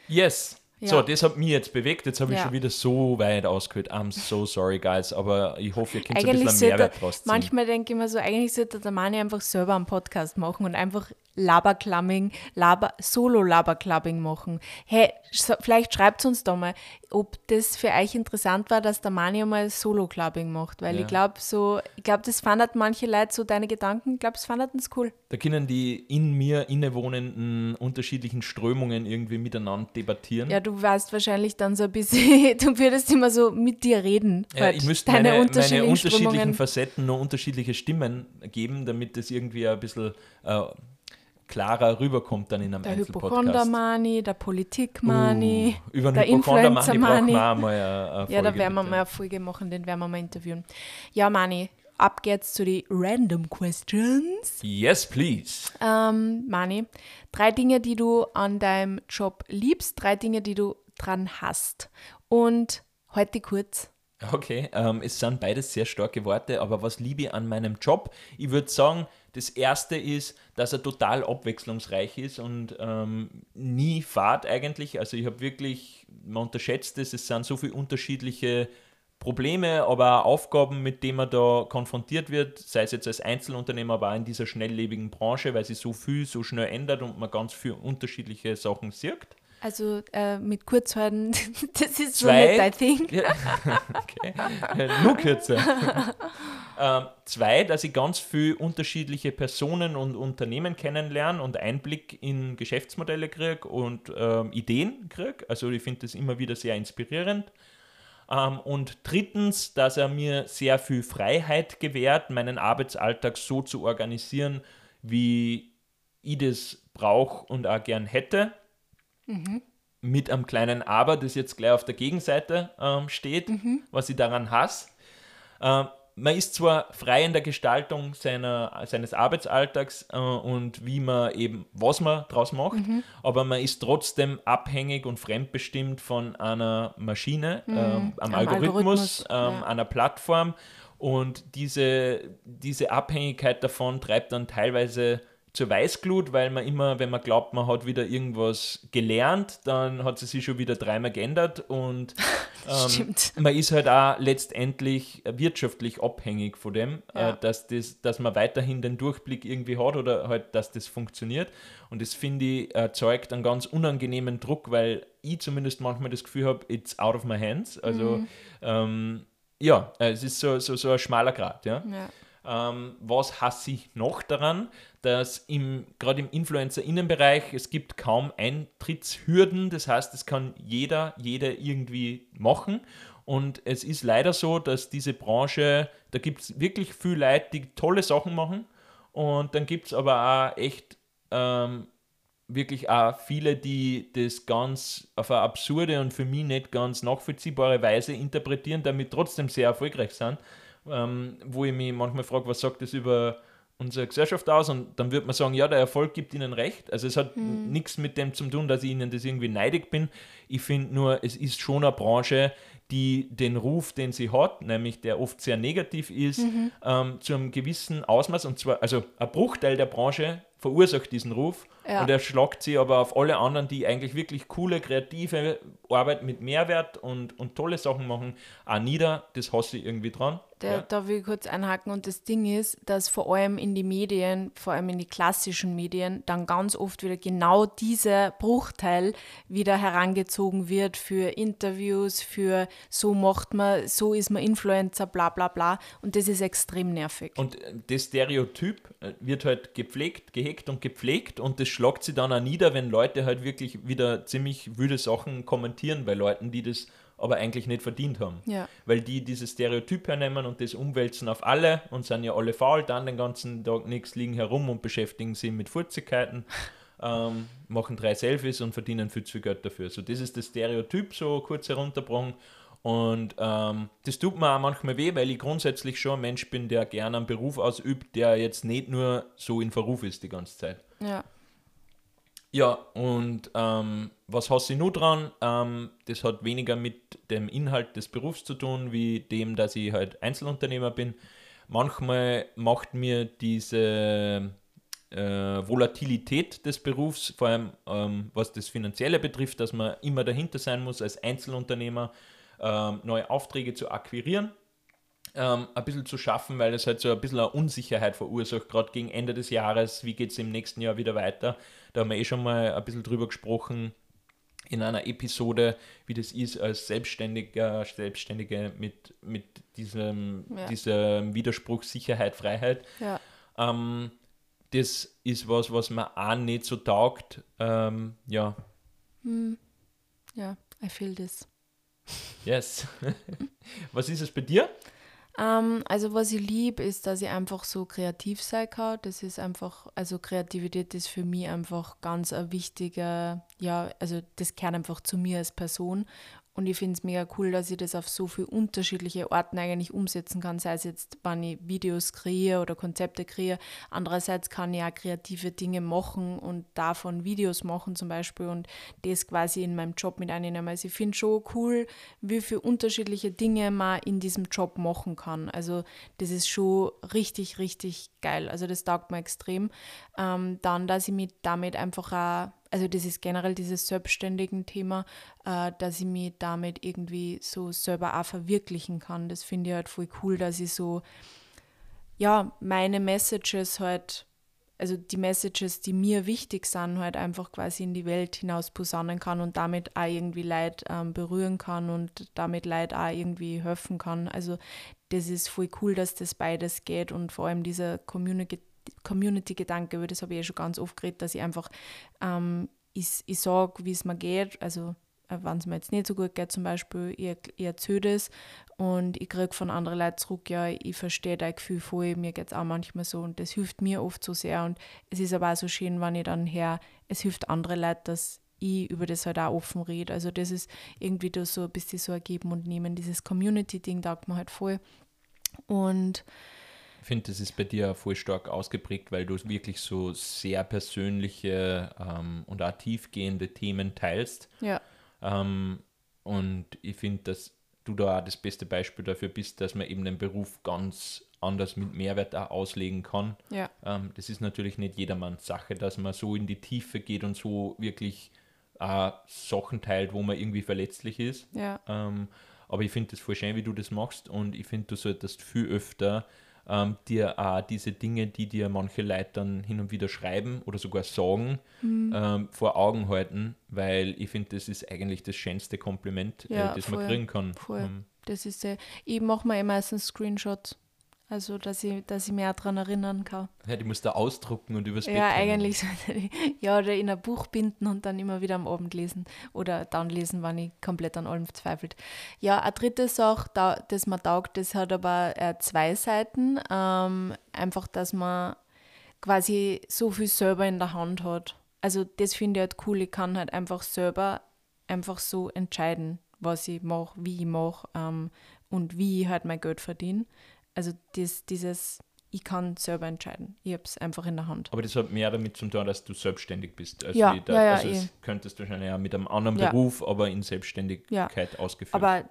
Speaker 1: Yes.
Speaker 2: Ja.
Speaker 1: So, das hat mich jetzt bewegt. Jetzt habe ich
Speaker 2: Ja.
Speaker 1: schon wieder so weit ausgehört. I'm so sorry, guys. Aber ich hoffe, ihr könnt so ein
Speaker 2: Eigentlich
Speaker 1: bisschen Mehrwert draus ziehen.
Speaker 2: manchmal denke ich mir so, eigentlich sollte der Mani einfach selber einen Podcast machen und einfach Laberclubbing, Laber, Solo-Laberclubbing machen. Hey, vielleicht schreibt uns da mal, ob das für euch interessant war, dass der Mani mal Solo-Clubbing macht, weil
Speaker 1: Ja.
Speaker 2: ich glaube, so, ich glaube, das fanden manche Leute so deine Gedanken, ich glaube, das fanden es cool.
Speaker 1: Da können die in mir innewohnenden unterschiedlichen Strömungen irgendwie miteinander debattieren.
Speaker 2: Ja, du weißt wahrscheinlich dann so ein bisschen, (laughs) du würdest immer so mit dir reden.
Speaker 1: Ja,
Speaker 2: halt,
Speaker 1: ich müsste
Speaker 2: deine
Speaker 1: meine, meine
Speaker 2: unterschiedlichen
Speaker 1: unterschiedlichen
Speaker 2: Strömungen.
Speaker 1: Facetten nur unterschiedliche Stimmen geben, damit das irgendwie ein bisschen äh, klarer rüberkommt dann in einem
Speaker 2: Der
Speaker 1: Einzelpodcast.
Speaker 2: Hypochonder-Mani, der Politik-Mani,
Speaker 1: Uh, über
Speaker 2: der
Speaker 1: den Hypochonder-Mani brauchen wir mal eine, eine
Speaker 2: Ja, da
Speaker 1: Folge,
Speaker 2: werden wir
Speaker 1: bitte.
Speaker 2: mal eine Folge machen, den werden wir mal interviewen. Ja, Mani, ab geht's zu den Random Questions.
Speaker 1: Yes, please.
Speaker 2: Ähm, Mani, drei Dinge, die du an deinem Job liebst, drei Dinge, die du dran hast. Und heute kurz.
Speaker 1: Okay, ähm, es sind beides sehr starke Worte, aber was liebe ich an meinem Job? Ich würde sagen, das erste ist, dass er total abwechslungsreich ist und ähm, nie fad eigentlich. Also ich habe wirklich, man unterschätzt es, es sind so viele unterschiedliche Probleme, aber auch Aufgaben, mit denen man da konfrontiert wird, sei es jetzt als Einzelunternehmer, aber auch in dieser schnelllebigen Branche, weil sich so viel so schnell ändert und man ganz viele unterschiedliche Sachen sieht.
Speaker 2: Also äh, mit Kurzhalten, (laughs) das ist so
Speaker 1: Zwei.
Speaker 2: nicht dein Ding.
Speaker 1: Ja, (laughs) okay. Nur kürzer. (laughs) ähm, zwei, dass ich ganz viele unterschiedliche Personen und Unternehmen kennenlerne und Einblick in Geschäftsmodelle kriege und ähm, Ideen kriege. Also ich finde das immer wieder sehr inspirierend. Ähm, und drittens, dass er mir sehr viel Freiheit gewährt, meinen Arbeitsalltag so zu organisieren, wie ich das brauche und auch gern hätte mit einem kleinen Aber, das jetzt gleich auf der Gegenseite ähm, steht, was ich daran hasse. Ähm, man ist zwar frei in der Gestaltung seiner, seines Arbeitsalltags äh, und wie man eben, was man draus macht, aber man ist trotzdem abhängig und fremdbestimmt von einer Maschine, ähm,
Speaker 2: Am
Speaker 1: am Algorithmus,
Speaker 2: Algorithmus,
Speaker 1: ähm,
Speaker 2: ja.
Speaker 1: einer Plattform. Und diese, diese Abhängigkeit davon treibt dann teilweise zur Weißglut, weil man immer, wenn man glaubt, man hat wieder irgendwas gelernt, dann hat sie sich schon wieder dreimal geändert und (laughs) ähm, man ist halt auch letztendlich wirtschaftlich abhängig von dem,
Speaker 2: Ja.
Speaker 1: äh, dass, das, dass man weiterhin den Durchblick irgendwie hat oder halt, dass das funktioniert. Und das finde ich erzeugt einen ganz unangenehmen Druck, weil ich zumindest manchmal das Gefühl habe, it's out of my hands. Also ähm, ja, äh, es ist so, so, so ein schmaler Grad, ja.
Speaker 2: Ja.
Speaker 1: Ähm, was hasse ich noch daran, dass im, gerade im Influencer-Innenbereich es gibt kaum Eintrittshürden, das heißt, es kann jeder, jede irgendwie machen. Und es ist leider so, dass diese Branche, da gibt es wirklich viele Leute, die tolle Sachen machen. Und dann gibt es aber auch echt ähm, wirklich auch viele, die das ganz auf eine absurde und für mich nicht ganz nachvollziehbare Weise interpretieren, damit trotzdem sehr erfolgreich sind. Ähm, wo ich mich manchmal frage, was sagt das über unsere Gesellschaft aus? Und dann wird man sagen, ja, der Erfolg gibt ihnen recht. Also es hat nichts mit dem zu tun, dass ich ihnen das irgendwie neidig bin. Ich finde nur, es ist schon eine Branche, die den Ruf, den sie hat, nämlich der oft sehr negativ ist,
Speaker 2: Mhm.
Speaker 1: ähm, zu einem gewissen Ausmaß, und zwar, also ein Bruchteil der Branche verursacht diesen Ruf
Speaker 2: Ja.
Speaker 1: und er schlagt sie aber auf alle anderen, die eigentlich wirklich coole, kreative Arbeit mit Mehrwert und, und tolle Sachen machen, auch nieder. Das hasse ich irgendwie dran.
Speaker 2: Da,
Speaker 1: ja.
Speaker 2: da will ich kurz einhaken. Und das Ding ist, dass vor allem in die Medien, vor allem in die klassischen Medien, dann ganz oft wieder genau dieser Bruchteil wieder herangezogen wird für Interviews, für so macht man, so ist man Influencer, bla bla bla. Und das ist extrem nervig.
Speaker 1: Und äh, das Stereotyp äh, wird halt gepflegt, gehegt und gepflegt und das schlagt sie dann auch nieder, wenn Leute halt wirklich wieder ziemlich wüde Sachen kommentieren bei Leuten, die das aber eigentlich nicht verdient haben.
Speaker 2: Ja.
Speaker 1: Weil die dieses Stereotyp hernehmen und das umwälzen auf alle und sind ja alle faul, dann den ganzen Tag nichts, liegen herum und beschäftigen sich mit Furzigkeiten, (laughs) ähm, machen drei Selfies und verdienen viel zu viel Geld dafür. So, das ist das Stereotyp, so kurz herunterbrochen. Und ähm, das tut mir auch manchmal weh, weil ich grundsätzlich schon ein Mensch bin, der gerne einen Beruf ausübt, der jetzt nicht nur so in Verruf ist die ganze Zeit.
Speaker 2: Ja.
Speaker 1: Ja, und ähm, was hast du nur dran? Ähm, das hat weniger mit dem Inhalt des Berufs zu tun, wie dem, dass ich halt Einzelunternehmer bin. Manchmal macht mir diese äh, Volatilität des Berufs, vor allem ähm, was das Finanzielle betrifft, dass man immer dahinter sein muss, als Einzelunternehmer ähm, neue Aufträge zu akquirieren ähm, ein bisschen zu schaffen, weil es halt so ein bisschen eine Unsicherheit verursacht, gerade gegen Ende des Jahres, wie geht es im nächsten Jahr wieder weiter. Da haben wir eh schon mal ein bisschen drüber gesprochen in einer Episode, wie das ist als Selbstständiger, Selbstständige mit, mit diesem,
Speaker 2: Ja.
Speaker 1: diesem Widerspruch Sicherheit, Freiheit.
Speaker 2: Ja.
Speaker 1: Ähm, das ist was, was mir auch nicht so taugt. Ähm, ja,
Speaker 2: Ja, I feel this.
Speaker 1: Yes. (laughs) was ist es bei dir?
Speaker 2: Ähm, also was ich liebe, ist, dass ich einfach so kreativ sein kann. Das ist einfach, also Kreativität ist für mich einfach ganz ein wichtiger, ja, also das gehört einfach zu mir als Person. Und ich finde es mega cool, dass ich das auf so viele unterschiedliche Orten eigentlich umsetzen kann, sei es jetzt, wenn ich Videos kreiere oder Konzepte kreiere. Andererseits kann ich auch kreative Dinge machen und davon Videos machen zum Beispiel und das quasi in meinem Job mit einnehmen. Also ich finde schon cool, wie viele unterschiedliche Dinge man in diesem Job machen kann. Also das ist schon richtig, richtig geil. Also das taugt mir extrem. Ähm, dann, dass ich mich damit einfach auch also das ist generell dieses selbstständigen Thema, äh, dass ich mich damit irgendwie so selber auch verwirklichen kann. Das finde ich halt voll cool, dass ich so, ja, meine Messages halt, also die Messages, die mir wichtig sind, halt einfach quasi in die Welt hinaus posaunen kann und damit auch irgendwie Leid ähm, berühren kann und damit Leid auch irgendwie helfen kann. Also das ist voll cool, dass das beides geht und vor allem dieser Community Community-Gedanke, über das habe ich ja schon ganz oft geredet, dass ich einfach, ähm, ich, ich sage, wie es mir geht, also äh, wenn es mir jetzt nicht so gut geht zum Beispiel, ich, ich erzähle das und ich kriege von anderen Leuten zurück, ja, ich verstehe dein Gefühl voll, mir geht es auch manchmal so und das hilft mir oft so sehr und es ist aber auch so schön, wenn ich dann her, es hilft andere Leute, dass ich über das halt auch offen rede, also das ist irgendwie da so ein bisschen so ergeben und nehmen, dieses Community-Ding taugt mir halt voll. Und
Speaker 1: finde, das ist bei dir voll stark ausgeprägt, weil du wirklich so sehr persönliche ähm, und auch tiefgehende Themen teilst.
Speaker 2: ja,
Speaker 1: Ähm, und ich finde, dass du da auch das beste Beispiel dafür bist, dass man eben den Beruf ganz anders mit Mehrwert auch auslegen kann.
Speaker 2: ja,
Speaker 1: Ähm, das ist natürlich nicht jedermanns Sache, dass man so in die Tiefe geht und so wirklich äh, Sachen teilt, wo man irgendwie verletzlich ist.
Speaker 2: ja,
Speaker 1: Ähm, aber ich finde es voll schön, wie du das machst und ich finde, du solltest viel öfter ähm, dir auch diese Dinge, die dir manche Leute dann hin und wieder schreiben oder sogar sagen,
Speaker 2: Mhm.
Speaker 1: ähm, vor Augen halten, weil ich finde, das ist eigentlich das schönste Kompliment,
Speaker 2: Ja,
Speaker 1: äh, das
Speaker 2: voll,
Speaker 1: man kriegen kann.
Speaker 2: voll.
Speaker 1: Ähm,
Speaker 2: Das ist ja, ich mache mir eh meistens Screenshots. Also, dass ich, dass ich mich auch daran erinnern kann.
Speaker 1: ja, die musst du ausdrucken und übers Bett
Speaker 2: Ja,
Speaker 1: hängen.
Speaker 2: eigentlich sollte ich, ja, oder in ein Buch binden und dann immer wieder am Abend lesen. Oder dann lesen, wenn ich komplett an allem verzweifelt. Ja, eine dritte Sache, da, das mir taugt, das hat aber äh, zwei Seiten. Ähm, einfach, dass man quasi so viel selber in der Hand hat. Also das finde ich halt cool. Ich kann halt einfach selber einfach so entscheiden, was ich mache, wie ich mache ähm, und wie ich halt mein Geld verdiene. Also das, dieses, ich kann selber entscheiden. Ich habe es einfach in der Hand.
Speaker 1: Aber das hat mehr damit zu tun, dass du selbstständig bist. Also
Speaker 2: Ja,
Speaker 1: da,
Speaker 2: ja, ja,
Speaker 1: also
Speaker 2: eh.
Speaker 1: es könntest du wahrscheinlich ja mit einem anderen
Speaker 2: Ja.
Speaker 1: Beruf, aber in Selbstständigkeit ausgeführt.
Speaker 2: Aber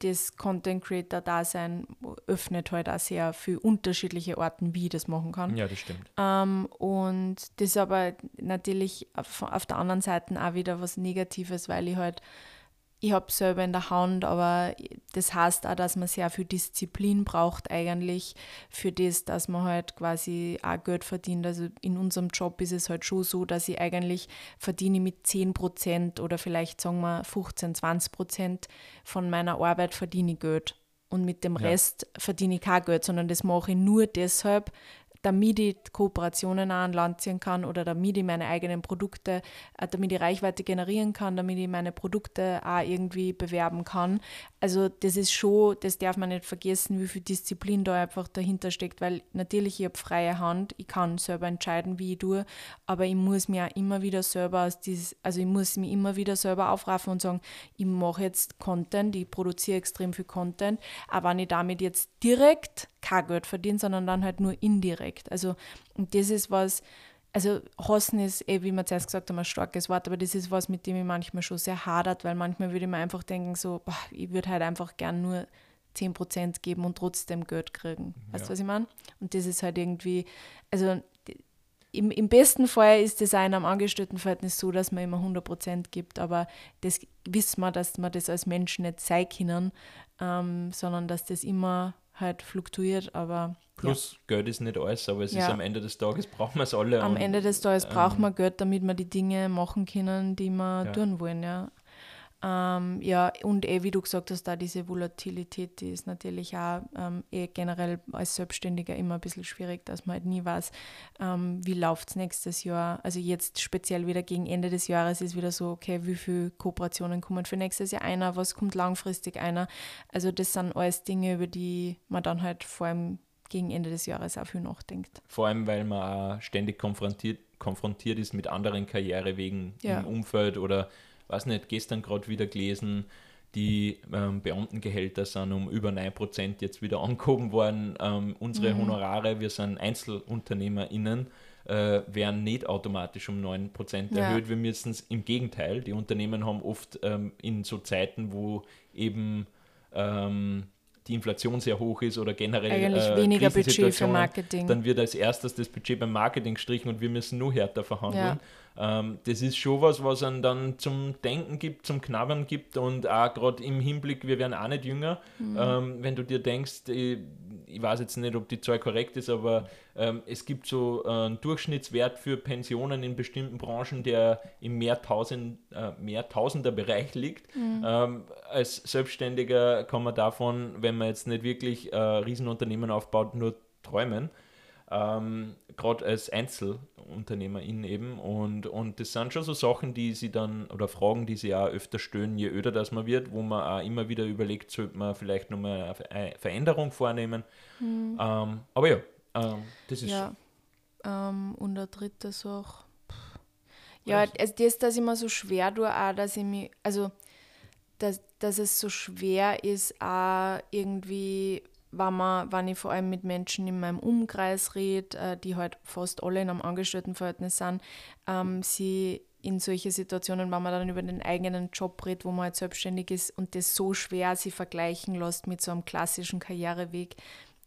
Speaker 2: das Content Creator Dasein öffnet halt auch sehr viele unterschiedliche Arten, wie ich das machen kann.
Speaker 1: ja, das stimmt.
Speaker 2: Ähm, und das ist aber natürlich auf, auf der anderen Seite auch wieder was Negatives, weil ich halt, ich habe selber in der Hand, aber das heißt auch, dass man sehr viel Disziplin braucht eigentlich für das, dass man halt quasi auch Geld verdient. Also in unserem Job ist es halt schon so, dass ich eigentlich verdiene mit 10% oder vielleicht sagen wir 15, 20% von meiner Arbeit verdiene ich Geld. Und mit dem
Speaker 1: Ja.
Speaker 2: Rest verdiene ich kein Geld, sondern das mache ich nur deshalb, damit ich Kooperationen auch an Land ziehen kann oder damit ich meine eigenen Produkte, äh, damit ich Reichweite generieren kann, damit ich meine Produkte auch irgendwie bewerben kann. Also das ist schon, das darf man nicht vergessen, wie viel Disziplin da einfach dahinter steckt, weil natürlich ich habe freie Hand, ich kann selber entscheiden, wie ich tue, aber ich muss mir auch immer wieder selber aus dieses, also ich muss mich immer wieder selber aufraffen und sagen, ich mache jetzt Content, ich produziere extrem viel Content, aber wenn ich damit jetzt direkt kein Geld verdiene, sondern dann halt nur indirekt. Also und das ist was, also hassen ist eh, wie wir zuerst gesagt haben, ein starkes Wort, aber das ist was, mit dem ich manchmal schon sehr hadert, weil manchmal würde ich mir einfach denken, so, boah, ich würde halt einfach gern nur 10% geben und trotzdem Geld kriegen. Weißt du, was ich meine? Und das ist halt irgendwie, also im, im besten Fall ist es auch in einem Angestelltenverhältnis so, dass man immer 100% gibt, aber das wissen wir, dass man das als Menschen nicht sein können, ähm, sondern dass das immer halt fluktuiert, aber
Speaker 1: Plus, Geld ist nicht alles, aber es ist
Speaker 2: Ja.
Speaker 1: am Ende des Tages brauchen wir es alle.
Speaker 2: am Ende des Tages braucht
Speaker 1: ähm,
Speaker 2: man Geld, damit wir die Dinge machen können, die wir
Speaker 1: Ja.
Speaker 2: tun wollen, ja. Ähm, ja, und eh, wie du gesagt hast, da diese Volatilität, die ist natürlich auch ähm, eh generell als Selbstständiger immer ein bisschen schwierig, dass man halt nie weiß, ähm, wie läuft es nächstes Jahr. Also jetzt speziell wieder gegen Ende des Jahres ist wieder so, okay, wie viele Kooperationen kommen für nächstes Jahr einer, was kommt langfristig einer. Also das sind alles Dinge, über die man dann halt vor allem gegen Ende des Jahres auch viel nachdenkt.
Speaker 1: Vor allem, weil man auch ständig konfrontiert, konfrontiert ist mit anderen Karrierewegen
Speaker 2: Ja.
Speaker 1: im Umfeld oder, weiß nicht, gestern gerade wieder gelesen, die ähm, Beamtengehälter sind um über 9% jetzt wieder (laughs) angehoben worden. Ähm, unsere
Speaker 2: Mhm.
Speaker 1: Honorare, wir sind EinzelunternehmerInnen, äh, werden nicht automatisch um 9%
Speaker 2: Ja.
Speaker 1: erhöht. Wir müssen es im Gegenteil. Die Unternehmen haben oft ähm, in so Zeiten, wo eben ähm, die Inflation sehr hoch ist oder generell
Speaker 2: Eigentlich
Speaker 1: äh,
Speaker 2: weniger Budget für Marketing.
Speaker 1: dann wird als erstes das Budget beim Marketing gestrichen und wir müssen nur härter verhandeln. Ähm, das ist schon was, was einen dann zum Denken gibt, zum Knabbern gibt und auch gerade im Hinblick, wir werden auch nicht jünger.
Speaker 2: Mhm.
Speaker 1: Ähm, wenn du dir denkst, ich, ich weiß jetzt nicht, ob die Zahl korrekt ist, aber ähm, es gibt so äh, einen Durchschnittswert für Pensionen in bestimmten Branchen, der im Mehrtausend, äh, Mehrtausender-Bereich liegt.
Speaker 2: Mhm.
Speaker 1: Ähm, als Selbstständiger kann man davon, wenn man jetzt nicht wirklich äh, Riesenunternehmen aufbaut, nur träumen. Ähm, Gerade als Einzelunternehmerin eben. Und, und das sind schon so Sachen, die sie dann, oder Fragen, die sie auch öfter stellen, je öder das man wird, wo man auch immer wieder überlegt, sollte man vielleicht nochmal eine Veränderung vornehmen. Ähm, aber ja, ähm, das ist
Speaker 2: Ja. Ähm, und der dritte Sache. pff. Ja, also das, dass ich mir so schwer tue, auch, dass ich mich, also, dass, dass es so schwer ist, auch irgendwie, wenn, man, wenn ich vor allem mit Menschen in meinem Umkreis rede, äh, die halt fast alle in einem Angestelltenverhältnis sind, ähm, sie in solche Situationen, wenn man dann über den eigenen Job redet, wo man halt selbstständig ist und das so schwer sie vergleichen lässt mit so einem klassischen Karriereweg,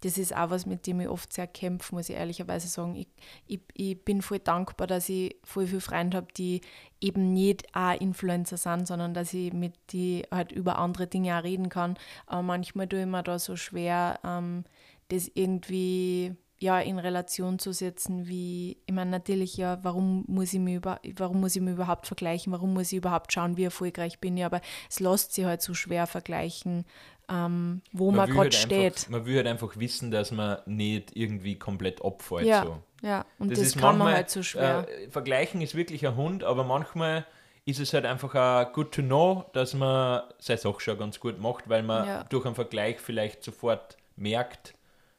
Speaker 2: das ist auch was, mit dem ich oft sehr kämpfe, muss ich ehrlicherweise sagen. Ich, ich, ich bin voll dankbar, dass ich voll viele Freunde habe, die eben nicht auch Influencer sind, sondern dass ich mit die halt über andere Dinge auch reden kann. Aber manchmal tue ich mir da so schwer, ähm, das irgendwie ja, in Relation zu setzen, wie, ich meine, natürlich, ja, warum muss ich mich über, warum muss ich mich überhaupt vergleichen, warum muss ich überhaupt schauen, wie erfolgreich bin ich, aber es lässt sich halt so schwer vergleichen, ähm, wo man,
Speaker 1: will
Speaker 2: gerade
Speaker 1: halt
Speaker 2: steht.
Speaker 1: Einfach, man will halt einfach wissen, dass man nicht irgendwie komplett abfällt.
Speaker 2: Ja,
Speaker 1: So.
Speaker 2: ja, und das,
Speaker 1: ist
Speaker 2: kann man
Speaker 1: manchmal,
Speaker 2: halt so schwer.
Speaker 1: Äh, vergleichen ist wirklich ein Hund, aber manchmal ist es halt einfach auch good to know, dass man seine Sache schon ganz gut macht, weil man
Speaker 2: Ja.
Speaker 1: durch einen Vergleich vielleicht sofort merkt,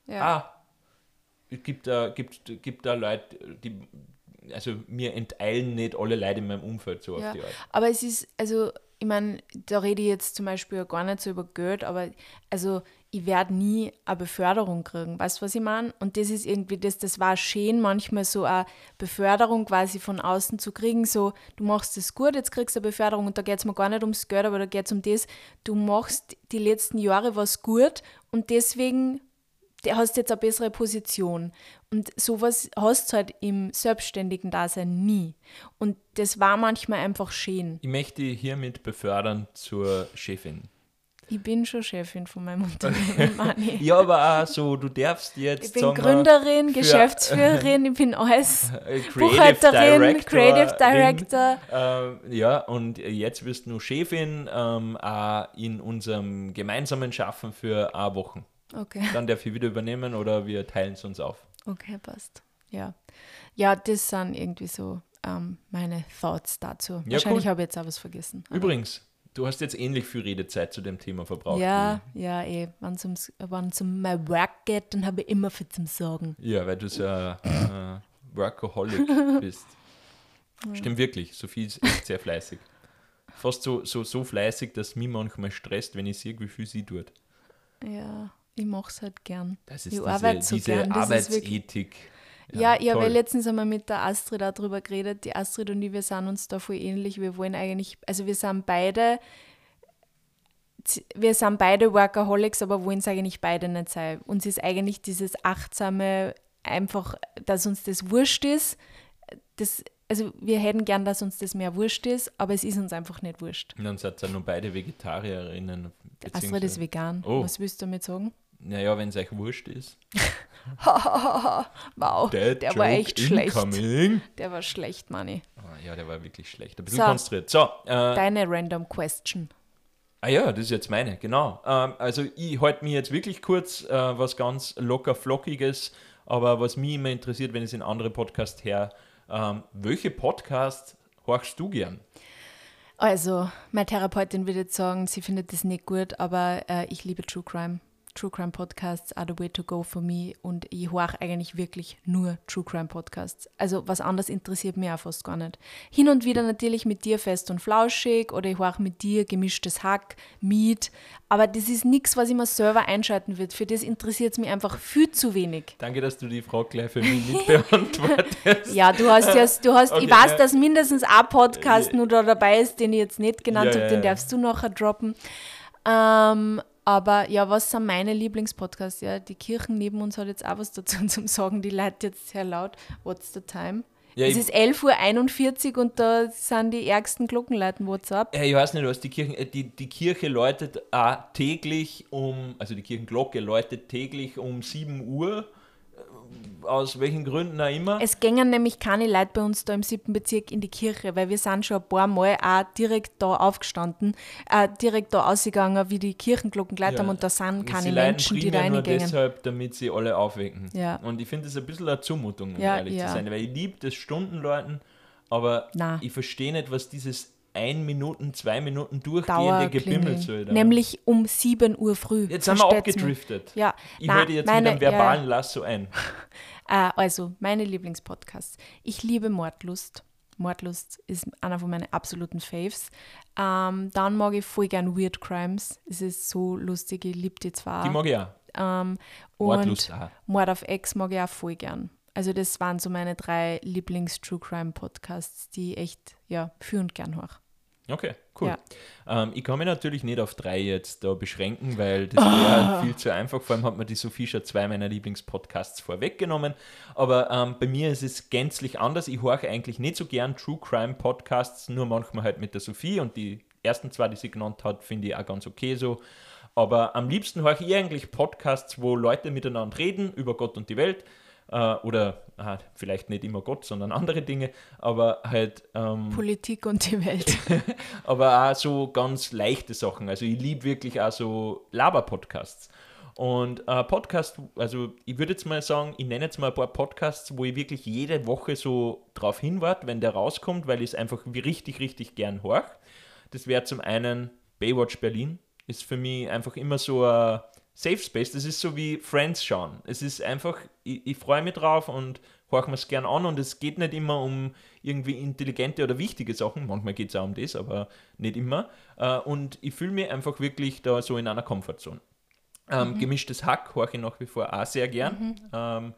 Speaker 2: ja.
Speaker 1: ah, es gibt da, gibt, gibt da Leute, die, also mir enteilen nicht alle Leute in meinem Umfeld so
Speaker 2: Ja,
Speaker 1: auf die Art.
Speaker 2: aber es ist, also, ich meine, da rede ich jetzt zum Beispiel gar nicht so über Geld, aber also ich werde nie eine Beförderung kriegen. Weißt du, was ich meine? Und das ist irgendwie, das, das war schön, manchmal so eine Beförderung quasi von außen zu kriegen. So, du machst das gut, jetzt kriegst du eine Beförderung und da geht es mir gar nicht ums Geld, aber da geht es um das, du machst die letzten Jahre was gut und deswegen hast du jetzt eine bessere Position. Und sowas hast du halt im selbstständigen Dasein nie. Und das war manchmal einfach schön.
Speaker 1: Ich möchte dich hiermit befördern zur Chefin.
Speaker 2: Ich bin schon Chefin von meinem (laughs) Unternehmen, Mani.
Speaker 1: ja, aber auch so, du darfst jetzt.
Speaker 2: Ich bin Gründerin,
Speaker 1: für,
Speaker 2: Geschäftsführerin, ich bin alles. (laughs)
Speaker 1: Creative
Speaker 2: Buchhalterin,
Speaker 1: Director,
Speaker 2: Creative Director.
Speaker 1: Ähm, ja, und jetzt wirst du nur Chefin ähm, auch in unserem gemeinsamen Schaffen für eine Woche.
Speaker 2: Okay.
Speaker 1: Dann darf ich wieder übernehmen oder wir teilen es uns auf.
Speaker 2: Okay, passt. Ja. Ja, das sind irgendwie so ähm, meine Thoughts dazu.
Speaker 1: Ja,
Speaker 2: Wahrscheinlich
Speaker 1: cool.
Speaker 2: habe ich jetzt auch was vergessen.
Speaker 1: Übrigens, du hast jetzt ähnlich viel Redezeit zu dem Thema verbraucht.
Speaker 2: Ja, ja, eh. Wenn es ums, wenn's um mein Work geht, dann habe ich immer viel zum
Speaker 1: wie- Ja, weil du so ein äh, Workaholic (laughs) bist. Stimmt wirklich. Sophie ist echt sehr fleißig. Fast so, so, so fleißig, dass mich manchmal stresst, wenn ich sehe, wie viel sie tut.
Speaker 2: Ja, ich mache es halt gern.
Speaker 1: Das ist
Speaker 2: ich
Speaker 1: diese,
Speaker 2: arbeite so
Speaker 1: diese
Speaker 2: gern. Das ist wirklich,
Speaker 1: Arbeitsethik.
Speaker 2: ja, ich habe letztens einmal mit der Astrid darüber geredet. Die Astrid und ich, wir sind uns da voll ähnlich. Wir wollen eigentlich, also wir sind beide, wir sind beide Workaholics, aber wollen es eigentlich beide nicht sein. Uns ist eigentlich dieses achtsame, einfach, dass uns das wurscht ist. Das, also wir hätten gern, dass uns das mehr wurscht ist, aber es ist uns einfach nicht wurscht.
Speaker 1: Und dann seid ihr nur beide Vegetarierinnen.
Speaker 2: Astrid ist vegan.
Speaker 1: Oh.
Speaker 2: Was willst du damit sagen?
Speaker 1: Naja, wenn es euch wurscht ist. (laughs)
Speaker 2: wow,
Speaker 1: Dead
Speaker 2: der war echt schlecht.
Speaker 1: incoming.
Speaker 2: Der war schlecht, Manni.
Speaker 1: Ah, ja, der war wirklich schlecht. Ein bisschen
Speaker 2: So.
Speaker 1: konstruiert. So, äh,
Speaker 2: Deine random question.
Speaker 1: ah ja, das ist jetzt meine, genau. Ähm, also ich halte mich jetzt wirklich kurz, äh, was ganz locker flockiges, aber was mich immer interessiert, wenn ich es in andere Podcasts her, ähm, welche Podcasts horchst du gern?
Speaker 2: Also, meine Therapeutin würde jetzt sagen, sie findet das nicht gut, aber äh, ich liebe True Crime. True Crime Podcasts are the way to go for me und ich höre eigentlich wirklich nur True Crime Podcasts. Also was anderes interessiert mich auch fast gar nicht. Hin und wieder natürlich mit dir fest und flauschig oder ich höre mit dir gemischtes Hack, Meat, aber das ist nichts, was ich mir selber einschalten wird. Für das interessiert es mich einfach viel zu wenig.
Speaker 1: Danke, dass du die Frage gleich für mich nicht (laughs) beantwortest.
Speaker 2: Ja, du hast ja, du hast,
Speaker 1: Okay,
Speaker 2: ich weiß,
Speaker 1: ja.
Speaker 2: dass mindestens ein Podcast nur da dabei ist, den ich jetzt nicht genannt
Speaker 1: Ja,
Speaker 2: habe,
Speaker 1: ja,
Speaker 2: den
Speaker 1: ja.
Speaker 2: darfst du nachher droppen. Ähm, aber ja, was sind meine Lieblingspodcasts? Ja, die Kirchen neben uns hat jetzt auch was dazu (laughs) zu sagen, die Leute jetzt sehr laut. What's the time?
Speaker 1: Ja,
Speaker 2: es ist 11.41 Uhr und da sind die ärgsten Glockenleiten WhatsApp.
Speaker 1: Ja, ich weiß nicht, was die Kirche, äh, die, die Kirche läutet auch täglich um, also die Kirchenglocke läutet täglich um 7 Uhr, aus welchen Gründen auch immer.
Speaker 2: Es gängen nämlich keine Leute bei uns da im siebten Bezirk in die Kirche, weil wir sind schon ein paar Mal auch direkt da aufgestanden, äh, direkt da ausgegangen, wie die Kirchenglocken geleitet
Speaker 1: Ja.
Speaker 2: haben und da sind keine
Speaker 1: sie
Speaker 2: Menschen, die da
Speaker 1: nur
Speaker 2: reingehen.
Speaker 1: deshalb, damit sie alle aufwecken.
Speaker 2: Ja.
Speaker 1: Und ich finde das ein bisschen eine Zumutung, um
Speaker 2: Ja,
Speaker 1: ehrlich zu sein, weil ich liebe das Stundenläuten, aber
Speaker 2: Na.
Speaker 1: ich verstehe nicht, was dieses ein Minuten, zwei Minuten durchgehende. Gebimmel soll. da.
Speaker 2: Nämlich um 7 Uhr früh.
Speaker 1: Jetzt sind wir abgedriftet.
Speaker 2: Ja,
Speaker 1: Ich
Speaker 2: na,
Speaker 1: höre jetzt
Speaker 2: meine-
Speaker 1: mit einem verbalen
Speaker 2: ja,
Speaker 1: Lasso ein. (laughs)
Speaker 2: Äh, also, meine Lieblingspodcasts. Ich liebe Mordlust. Mordlust ist einer von meinen absoluten Faves. Ähm, dann mag ich voll gern Weird Crimes. Es ist so lustig, ich liebe die zwar.
Speaker 1: Die mag ich auch.
Speaker 2: ähm,
Speaker 1: Mordlust auch.
Speaker 2: Mord auf Ex mag ich auch voll gern. Also das waren so meine drei Lieblings-True Crime Podcasts, die ich echt, ja, für und gern höre.
Speaker 1: Okay, cool.
Speaker 2: Ja.
Speaker 1: Ähm, ich kann mich natürlich nicht auf drei jetzt da beschränken, weil das
Speaker 2: Ah.
Speaker 1: wäre viel zu einfach. Vor allem hat mir die Sophie schon zwei meiner Lieblingspodcasts vorweggenommen. Aber ähm, bei mir ist es gänzlich anders. Ich höre eigentlich nicht so gern True Crime Podcasts, nur manchmal halt mit der Sophie und die ersten zwei, die sie genannt hat, finde ich auch ganz okay so. Aber am liebsten höre ich eigentlich Podcasts, wo Leute miteinander reden über Gott und die Welt. Äh, oder ah, vielleicht nicht immer Gott, sondern andere Dinge. Aber halt. Ähm,
Speaker 2: Politik und die Welt. (laughs)
Speaker 1: aber auch so ganz leichte Sachen. Also ich liebe wirklich auch so Laber-Podcasts. Und äh, Podcast, also ich würde jetzt mal sagen, ich nenne jetzt mal ein paar Podcasts, wo ich wirklich jede Woche so drauf hinwarte, wenn der rauskommt, weil ich es einfach richtig, richtig gern horch. Das wäre zum einen Baywatch Berlin, ist für mich einfach immer so ein Safe Space. Das ist so wie Friends schauen. Es ist einfach, ich, ich freue mich drauf und horch mir es gern an und es geht nicht immer um irgendwie intelligente oder wichtige Sachen. Manchmal geht es auch um das, aber nicht immer. Äh, Und ich fühle mich einfach wirklich da so in einer Komfortzone. Ähm, Gemischtes Hack horche ich nach wie vor auch sehr gern. Ähm,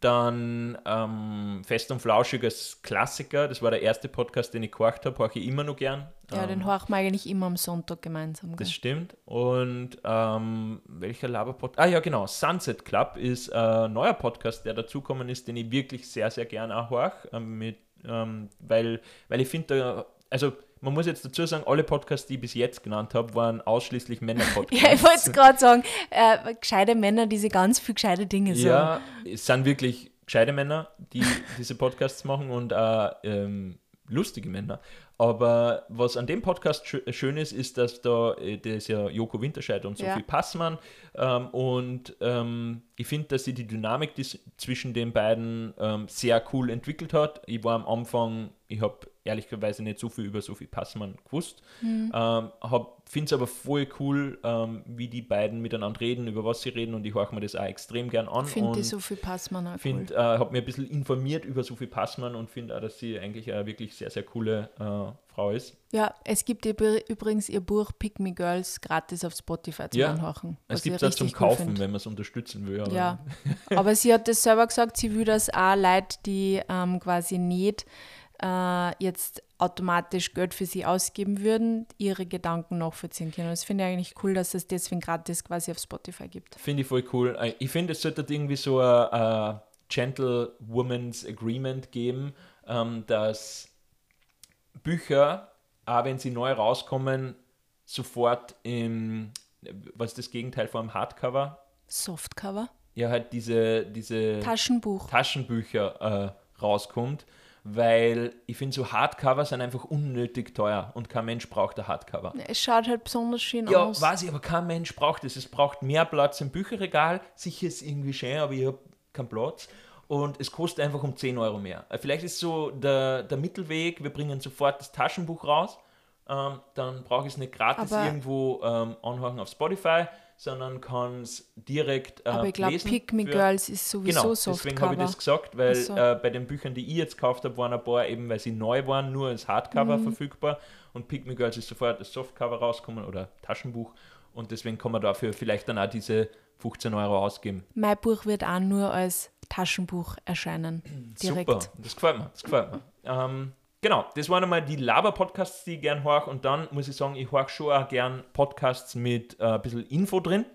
Speaker 1: dann ähm, Fest und Flauschig als Klassiker, das war der erste Podcast, den ich gehorcht habe, horche ich immer noch gern.
Speaker 2: Ja, den horchen wir eigentlich immer am Sonntag gemeinsam.
Speaker 1: Das stimmt. Und ähm, welcher Laber-Podcast? Ah ja, genau. Sunset Club ist ein neuer Podcast, der dazukommen ist, den ich wirklich sehr, sehr gern auch horch. Ähm, mit, ähm, weil, weil ich finde, also man muss jetzt dazu sagen, alle Podcasts, die ich bis jetzt genannt habe, waren ausschließlich Männer-Podcasts. (laughs)
Speaker 2: Ja, ich wollte es gerade sagen, äh, gescheite Männer, die sie ganz viel gescheite Dinge sagen.
Speaker 1: Ja, es sind wirklich gescheite Männer, die (laughs) diese Podcasts machen und auch ähm, lustige Männer. Aber was an dem Podcast schö- schön ist, ist, dass da, äh, der ist ja Joko Winterscheid und Sophie
Speaker 2: Ja.
Speaker 1: Passmann. Ähm, und ähm, ich finde, dass sie die Dynamik die zwischen den beiden ähm, sehr cool entwickelt hat. Ich war am Anfang, ich habe ehrlicherweise nicht so viel über Sophie Passmann gewusst.
Speaker 2: Mhm.
Speaker 1: Ähm, finde es aber voll cool, ähm, wie die beiden miteinander reden, über was sie reden und ich höre mir das auch extrem gern an.
Speaker 2: Ich finde die Sophie Passmann auch cool.
Speaker 1: find, äh, habe mir ein bisschen informiert über Sophie Passmann und finde auch, dass sie eigentlich eine wirklich sehr, sehr coole äh, Frau ist.
Speaker 2: Ja, es gibt übr- übrigens ihr Buch Pick Me Girls gratis auf Spotify zum
Speaker 1: Ja,
Speaker 2: Anhören.
Speaker 1: Es gibt auch zum Kaufen,
Speaker 2: find.
Speaker 1: wenn man es unterstützen will. Aber
Speaker 2: Ja, (laughs) aber sie hat das selber gesagt, sie will das auch Leute, die ähm, quasi nicht äh, jetzt automatisch Geld für sie ausgeben würden, ihre Gedanken nachvollziehen können. Das finde ich eigentlich cool, dass es deswegen gratis quasi auf Spotify gibt.
Speaker 1: Finde ich voll cool. Äh, Ich finde, es sollte irgendwie so ein äh, Gentlewoman's Agreement geben, ähm, dass Bücher, auch wenn sie neu rauskommen, sofort im, was ist das Gegenteil vom Hardcover?
Speaker 2: Softcover,
Speaker 1: Ja, halt diese, diese
Speaker 2: Taschenbuch.
Speaker 1: Taschenbücher äh, rauskommt, weil ich finde, so Hardcover sind einfach unnötig teuer und kein Mensch braucht ein Hardcover.
Speaker 2: Es schaut halt besonders schön
Speaker 1: Ja,
Speaker 2: aus.
Speaker 1: weiß ich, aber kein Mensch braucht es. Es braucht mehr Platz im Bücherregal. Sicher ist es irgendwie schön, aber ich habe keinen Platz. Und es kostet einfach um 10 Euro mehr. Äh, Vielleicht ist so der, der Mittelweg, wir bringen sofort das Taschenbuch raus. Ähm, dann brauche ich es nicht gratis
Speaker 2: Aber-
Speaker 1: irgendwo ähm, anhören auf Spotify, sondern kann es direkt äh,
Speaker 2: aber ich glaube, Pick Me Girls ist sowieso
Speaker 1: Genau, deswegen habe ich
Speaker 2: Softcover.
Speaker 1: das gesagt, weil
Speaker 2: so.
Speaker 1: äh, bei den Büchern, die ich jetzt gekauft habe, waren ein paar eben, weil sie neu waren, nur als Hardcover
Speaker 2: Mhm.
Speaker 1: verfügbar und Pick Me Girls ist sofort als Softcover rausgekommen oder Taschenbuch und deswegen kann man dafür vielleicht dann auch diese 15 Euro ausgeben.
Speaker 2: Mein Buch wird auch nur als Taschenbuch erscheinen. (clears throat) Direkt.
Speaker 1: Super, das gefällt mir, das gefällt mir. Ähm, genau, das waren einmal die Laber-Podcasts, die ich gern horch und dann muss ich sagen, ich horch schon auch gern Podcasts mit äh, ein bisschen Info drin.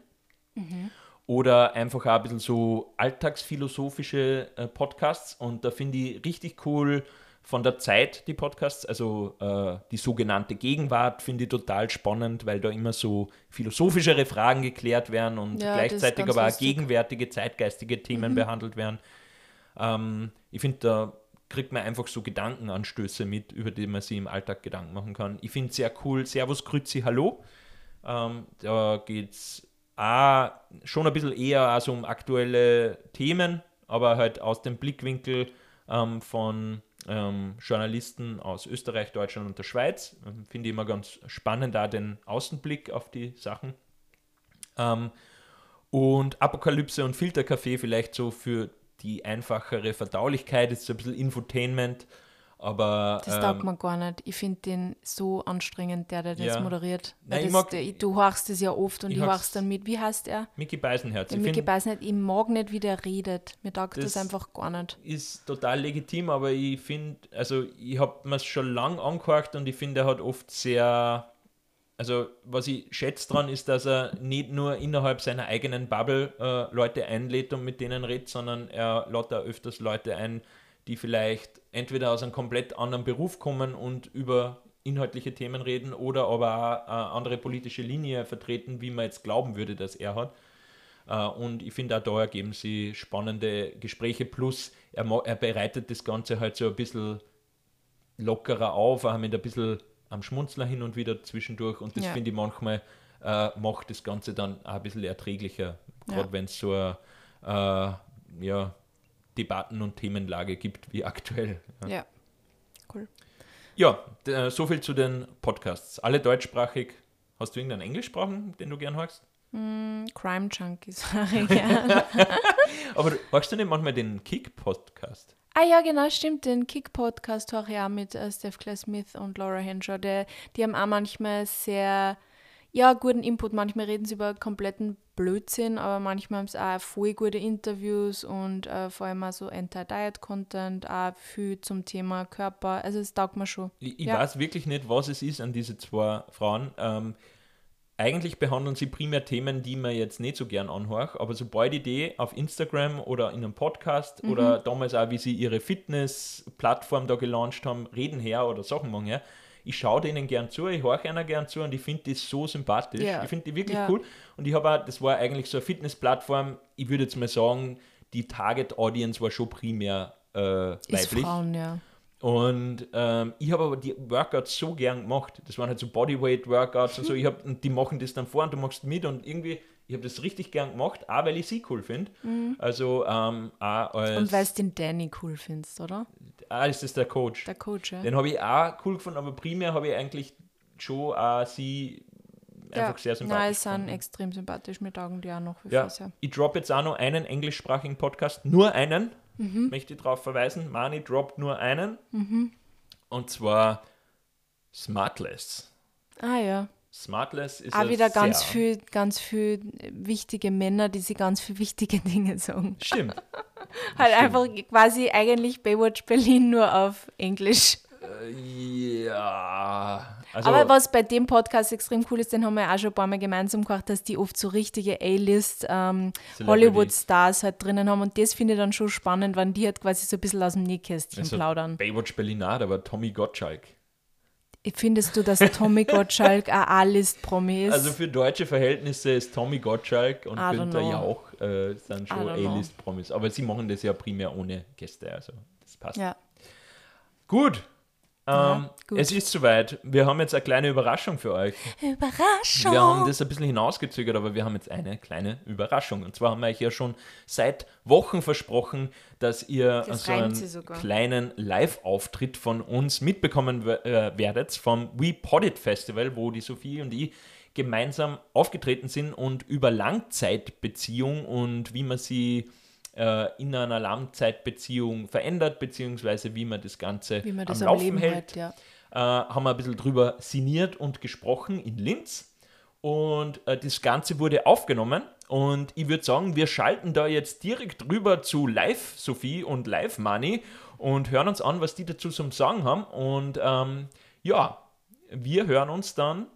Speaker 1: Oder einfach auch ein bisschen so alltagsphilosophische äh, Podcasts. Und da finde ich richtig cool von der Zeit die Podcasts, also äh, die sogenannte Gegenwart, finde ich total spannend, weil da immer so philosophischere Fragen geklärt werden und
Speaker 2: Ja,
Speaker 1: gleichzeitig aber auch gegenwärtige, zeitgeistige Themen behandelt werden. Ähm, ich finde, da kriegt man einfach so Gedankenanstöße mit, über die man sich im Alltag Gedanken machen kann. Ich finde es sehr cool. Servus, Grüezi, Hallo. Ähm, da geht es schon ein bisschen eher also um aktuelle Themen, aber halt aus dem Blickwinkel ähm, von ähm, Journalisten aus Österreich, Deutschland und der Schweiz. Ähm, Finde ich immer ganz spannend, da den Außenblick auf die Sachen. Ähm, und Apokalypse und Filterkaffee vielleicht so für die einfachere Verdaulichkeit, ist so ein bisschen Infotainment, aber
Speaker 2: Das
Speaker 1: ähm,
Speaker 2: taugt mir gar nicht. Ich finde den so anstrengend, der, der das
Speaker 1: Ja.
Speaker 2: moderiert.
Speaker 1: Nein,
Speaker 2: das,
Speaker 1: mag-
Speaker 2: der, du hörst das ja oft und
Speaker 1: Ich
Speaker 2: ich, hörst dann mit. Wie heißt er?
Speaker 1: Mickey Beisenherz.
Speaker 2: Der
Speaker 1: ich
Speaker 2: weiß nicht, ich mag nicht, wie der redet. Mir taugt das,
Speaker 1: Das-
Speaker 2: einfach gar nicht.
Speaker 1: ist total legitim, aber ich finde, also ich habe mir es schon lang angehört und ich finde, er hat oft sehr, also was ich schätze dran ist, dass er nicht nur innerhalb seiner eigenen Bubble äh, Leute einlädt und mit denen redet, sondern er lädt auch öfters Leute ein, die vielleicht entweder aus einem komplett anderen Beruf kommen und über inhaltliche Themen reden oder aber auch eine andere politische Linie vertreten, wie man jetzt glauben würde, dass er hat. Äh, Und ich finde auch da ergeben sie spannende Gespräche. Plus, er, er bereitet das Ganze halt so ein bisschen lockerer auf, auch mit ein bisschen am Schmunzler hin und wieder zwischendurch. Und das
Speaker 2: Ja.
Speaker 1: finde ich manchmal äh, macht das Ganze dann auch ein bisschen erträglicher. Gerade
Speaker 2: Ja.
Speaker 1: wenn es so eine äh, ja, Debatten- und Themenlage gibt wie aktuell. Ja,
Speaker 2: Ja. Cool.
Speaker 1: ja äh, so viel zu den Podcasts. Alle deutschsprachig. Hast du irgendeinen englischsprachigen, den du gern hörst?
Speaker 2: Hm, Crime Junkies höre ich (laughs) gern.
Speaker 1: Aber hörst du nicht manchmal den Kick-Podcast?
Speaker 2: Ah ja, genau, stimmt. Den Kick-Podcast höre ich auch mit äh, Steph Claire Smith und Laura Henshaw. Der, die haben auch manchmal sehr Ja, guten Input. Manchmal reden sie über kompletten Blödsinn, aber manchmal haben sie auch voll gute Interviews und äh, vor allem auch so Anti-Diet-Content, auch viel zum Thema Körper. Also es taugt mir schon.
Speaker 1: Ich, ich
Speaker 2: Ja.
Speaker 1: weiß wirklich nicht, was es ist an diese zwei Frauen. Ähm, eigentlich behandeln sie primär Themen, die man jetzt nicht so gern anhört, aber sobald ich die auf Instagram oder in einem Podcast
Speaker 2: Mhm.
Speaker 1: oder damals auch, wie sie ihre Fitness-Plattform da gelauncht haben, reden her oder Sachen machen her, ich schaue denen gern zu, ich horche einer gern zu und ich finde die so sympathisch.
Speaker 2: Ja.
Speaker 1: Ich finde die wirklich
Speaker 2: Ja.
Speaker 1: cool und ich habe auch, das war eigentlich so eine Fitness-Plattform, ich würde jetzt mal sagen, die Target-Audience war schon primär äh, weiblich.
Speaker 2: Frauen, ja.
Speaker 1: Und ähm, ich habe aber die Workouts so gern gemacht. Das waren halt so Bodyweight-Workouts und so. (laughs) Ich hab, und die machen das dann vor und du machst mit und irgendwie, ich habe das richtig gern gemacht, auch weil ich sie cool finde. Also ähm, auch
Speaker 2: Und
Speaker 1: als,
Speaker 2: weil du den Danny cool findest, oder?
Speaker 1: Ah, ist das der Coach.
Speaker 2: Der Coach, ja.
Speaker 1: Den habe ich auch cool gefunden, aber primär habe ich eigentlich schon auch sie einfach sehr sympathisch
Speaker 2: Nein, sie sind extrem sympathisch. Mir taugen die auch noch
Speaker 1: Ja,
Speaker 2: sehr.
Speaker 1: ich droppe jetzt auch noch einen englischsprachigen Podcast, nur einen,
Speaker 2: Mhm.
Speaker 1: möchte ich darauf verweisen. Mani droppt nur einen. Und zwar Smartless.
Speaker 2: Ah ja.
Speaker 1: Smartless ist
Speaker 2: Auch wieder ganz viel, ganz viel wichtige Männer, die sich ganz viel wichtige (laughs) Dinge sagen.
Speaker 1: Stimmt. (laughs)
Speaker 2: Halt
Speaker 1: Stimmt.
Speaker 2: einfach quasi eigentlich Baywatch Berlin nur auf Englisch.
Speaker 1: Äh, ja. Also,
Speaker 2: Aber was bei dem Podcast extrem cool ist, den haben wir auch schon ein paar Mal gemeinsam gemacht, dass die oft so richtige A-List ähm. Hollywood-Stars halt drinnen haben. Und das finde ich dann schon spannend, wenn die halt quasi so ein bisschen aus dem Nähkästchen
Speaker 1: also
Speaker 2: plaudern.
Speaker 1: Baywatch Berlin auch, aber Tommy Gottschalk.
Speaker 2: Findest du, dass Tommy (laughs) Gottschalk ein A-List-Promi ist?
Speaker 1: Also für deutsche Verhältnisse ist Tommy Gottschalk und Günther. Jauch äh, sind schon. A-List-Promis. Aber sie machen das ja primär ohne Gäste, also das passt.
Speaker 2: ja.
Speaker 1: Gut. Ähm,
Speaker 2: gut.
Speaker 1: Es ist soweit. Wir haben jetzt eine kleine Überraschung für euch.
Speaker 2: Überraschung!
Speaker 1: Wir haben das ein bisschen hinausgezögert, aber wir haben jetzt eine kleine Überraschung. Und zwar haben wir euch ja schon seit Wochen versprochen, dass ihr
Speaker 2: Das
Speaker 1: so einen kleinen Live-Auftritt von uns mitbekommen äh, werdet vom We Podit Festival, wo die Sophie und ich gemeinsam aufgetreten sind und über Langzeitbeziehung und wie man sie äh, in einer Langzeitbeziehung verändert, beziehungsweise wie man das Ganze
Speaker 2: man das
Speaker 1: am
Speaker 2: am
Speaker 1: Laufen
Speaker 2: Leben
Speaker 1: hält
Speaker 2: hält, ja.
Speaker 1: äh, haben wir ein bisschen drüber sinniert und gesprochen in Linz. Und äh, das Ganze wurde aufgenommen. Und ich würde sagen, wir schalten da jetzt direkt rüber zu Live Sophie und Live Money und hören uns an, was die dazu zum Sagen haben. Und ähm, ja, wir hören uns dann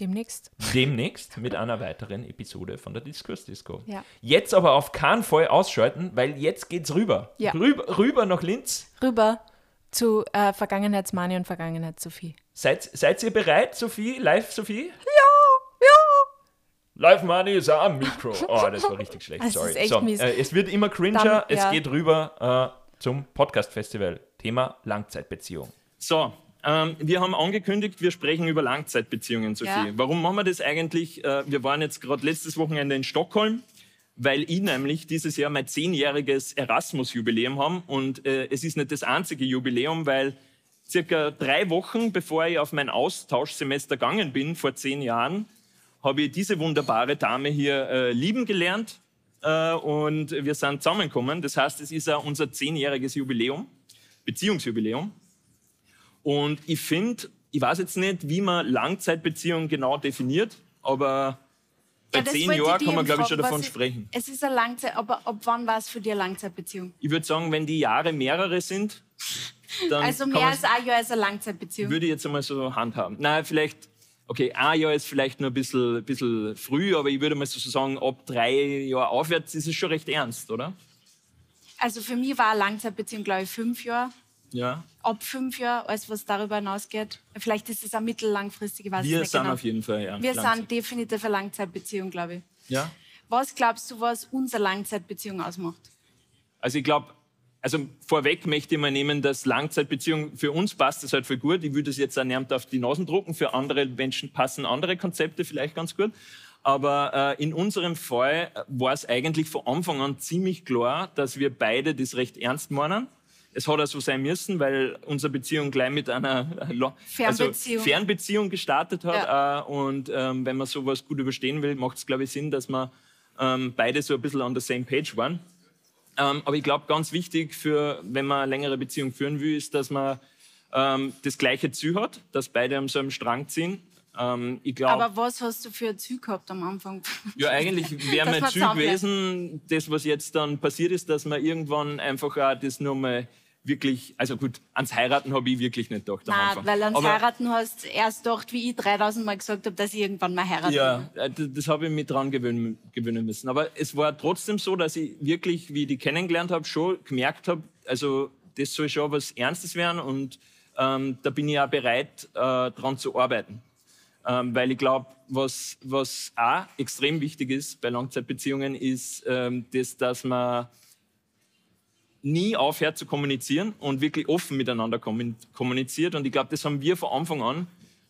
Speaker 2: Demnächst.
Speaker 1: demnächst mit einer weiteren Episode von der Diskurs Disco.
Speaker 2: Ja.
Speaker 1: Jetzt aber auf keinen Fall ausschalten, weil jetzt geht's rüber.
Speaker 2: Ja.
Speaker 1: Rüber, rüber nach Linz.
Speaker 2: Rüber zu äh, Vergangenheitsmani und Vergangenheitssophie.
Speaker 1: Seid, seid ihr bereit, Sophie? Live, Sophie? Ja, ja. Live Money ist auch am Mikro. Oh, das war richtig schlecht. (laughs)
Speaker 2: Das
Speaker 1: Sorry.
Speaker 2: ist echt
Speaker 1: so,
Speaker 2: mies.
Speaker 1: Äh, es wird immer cringer.
Speaker 2: Dann,
Speaker 1: es
Speaker 2: ja.
Speaker 1: geht rüber äh, zum Podcast-Festival. Thema Langzeitbeziehung.
Speaker 3: So, ähm, wir haben angekündigt, wir sprechen über Langzeitbeziehungen, Sophie.
Speaker 2: Ja.
Speaker 3: Warum machen wir das eigentlich? Äh, wir waren jetzt gerade letztes Wochenende in Stockholm, weil ich nämlich dieses Jahr mein zehnjähriges Erasmus-Jubiläum haben. Und äh, es ist nicht das einzige Jubiläum, weil circa drei Wochen bevor ich auf mein Austauschsemester gegangen bin, vor zehn Jahren, habe ich diese wunderbare Dame hier äh, lieben gelernt. Äh, und wir sind zusammengekommen. Das heißt, es ist ja unser zehnjähriges Jubiläum, Beziehungsjubiläum. Und ich finde, ich weiß jetzt nicht, wie man Langzeitbeziehungen genau definiert, aber bei
Speaker 4: Ja,
Speaker 3: zehn Jahren kann man, glaube ich, schon davon
Speaker 4: ist-
Speaker 3: sprechen.
Speaker 4: Es ist eine Langzeit, aber ab wann war es für dich eine Langzeitbeziehung?
Speaker 3: Ich würde sagen, wenn die Jahre mehrere sind, (laughs) dann
Speaker 4: Also mehr als ein Jahr ist eine Langzeitbeziehung.
Speaker 3: würde ich jetzt einmal so handhaben. Nein, vielleicht, okay, ein Jahr ist vielleicht nur ein bisschen, bisschen früh, aber ich würde mal so sagen, ab drei Jahren aufwärts ist es schon recht ernst, oder?
Speaker 4: Also für mich war eine Langzeitbeziehung, glaube ich, fünf Jahre.
Speaker 3: Ja.
Speaker 4: Ab fünf Jahren, alles was darüber hinausgeht. Vielleicht ist es auch mittellangfristig, ich weiß
Speaker 3: Wir
Speaker 4: nicht
Speaker 3: sind
Speaker 4: genau.
Speaker 3: auf jeden Fall, ja.
Speaker 4: Wir
Speaker 3: Langzeit.
Speaker 4: sind definitiv eine Langzeitbeziehung, glaube ich.
Speaker 3: Ja.
Speaker 4: Was glaubst du, was unsere Langzeitbeziehung ausmacht?
Speaker 3: Also ich glaube, also vorweg möchte ich mal nehmen, dass Langzeitbeziehung für uns passt das halt voll gut. Ich würde es jetzt nicht auf die Nasen drucken. Für andere Menschen passen andere Konzepte vielleicht ganz gut. Aber äh, in unserem Fall war es eigentlich von Anfang an ziemlich klar, dass wir beide das recht ernst meinen. Es hat auch so sein müssen, weil unsere Beziehung gleich mit einer äh, lo-
Speaker 4: Fernbeziehung.
Speaker 3: Also Fernbeziehung gestartet hat.
Speaker 4: Ja.
Speaker 3: Äh, und ähm, wenn man sowas gut überstehen will, macht es, glaube ich, Sinn, dass wir ähm, beide so ein bisschen on the same page waren. Ähm, aber ich glaube, ganz wichtig für, wenn man eine längere Beziehung führen will, ist, dass man ähm, das gleiche Ziel hat, dass beide am selben Strang ziehen.
Speaker 1: Ähm, glaub,
Speaker 2: Aber was hast du für ein Ziel gehabt am Anfang?
Speaker 1: ja, eigentlich (laughs) wäre mein Ziel gewesen, das, was jetzt dann passiert ist, dass man irgendwann einfach auch das nochmal wirklich, also gut, ans Heiraten habe ich wirklich nicht gedacht am
Speaker 2: Nein, weil ans
Speaker 1: Aber-
Speaker 2: Heiraten hast erst gedacht, wie ich 3000 Mal gesagt habe, dass ich irgendwann mal heirate.
Speaker 1: Ja, äh, das, habe ich mich dran gewöhnen, gewöhnen müssen. Aber es war trotzdem so, dass ich wirklich, wie ich die kennengelernt habe, schon gemerkt habe, also das soll schon was Ernstes werden und ähm, da bin ich auch bereit, äh, dran zu arbeiten. Ähm, weil ich glaube, was, was auch extrem wichtig ist bei Langzeitbeziehungen, ist, ähm, das, dass man nie aufhört zu kommunizieren und wirklich offen miteinander kommun- kommuniziert. Und ich glaube, das haben wir von Anfang an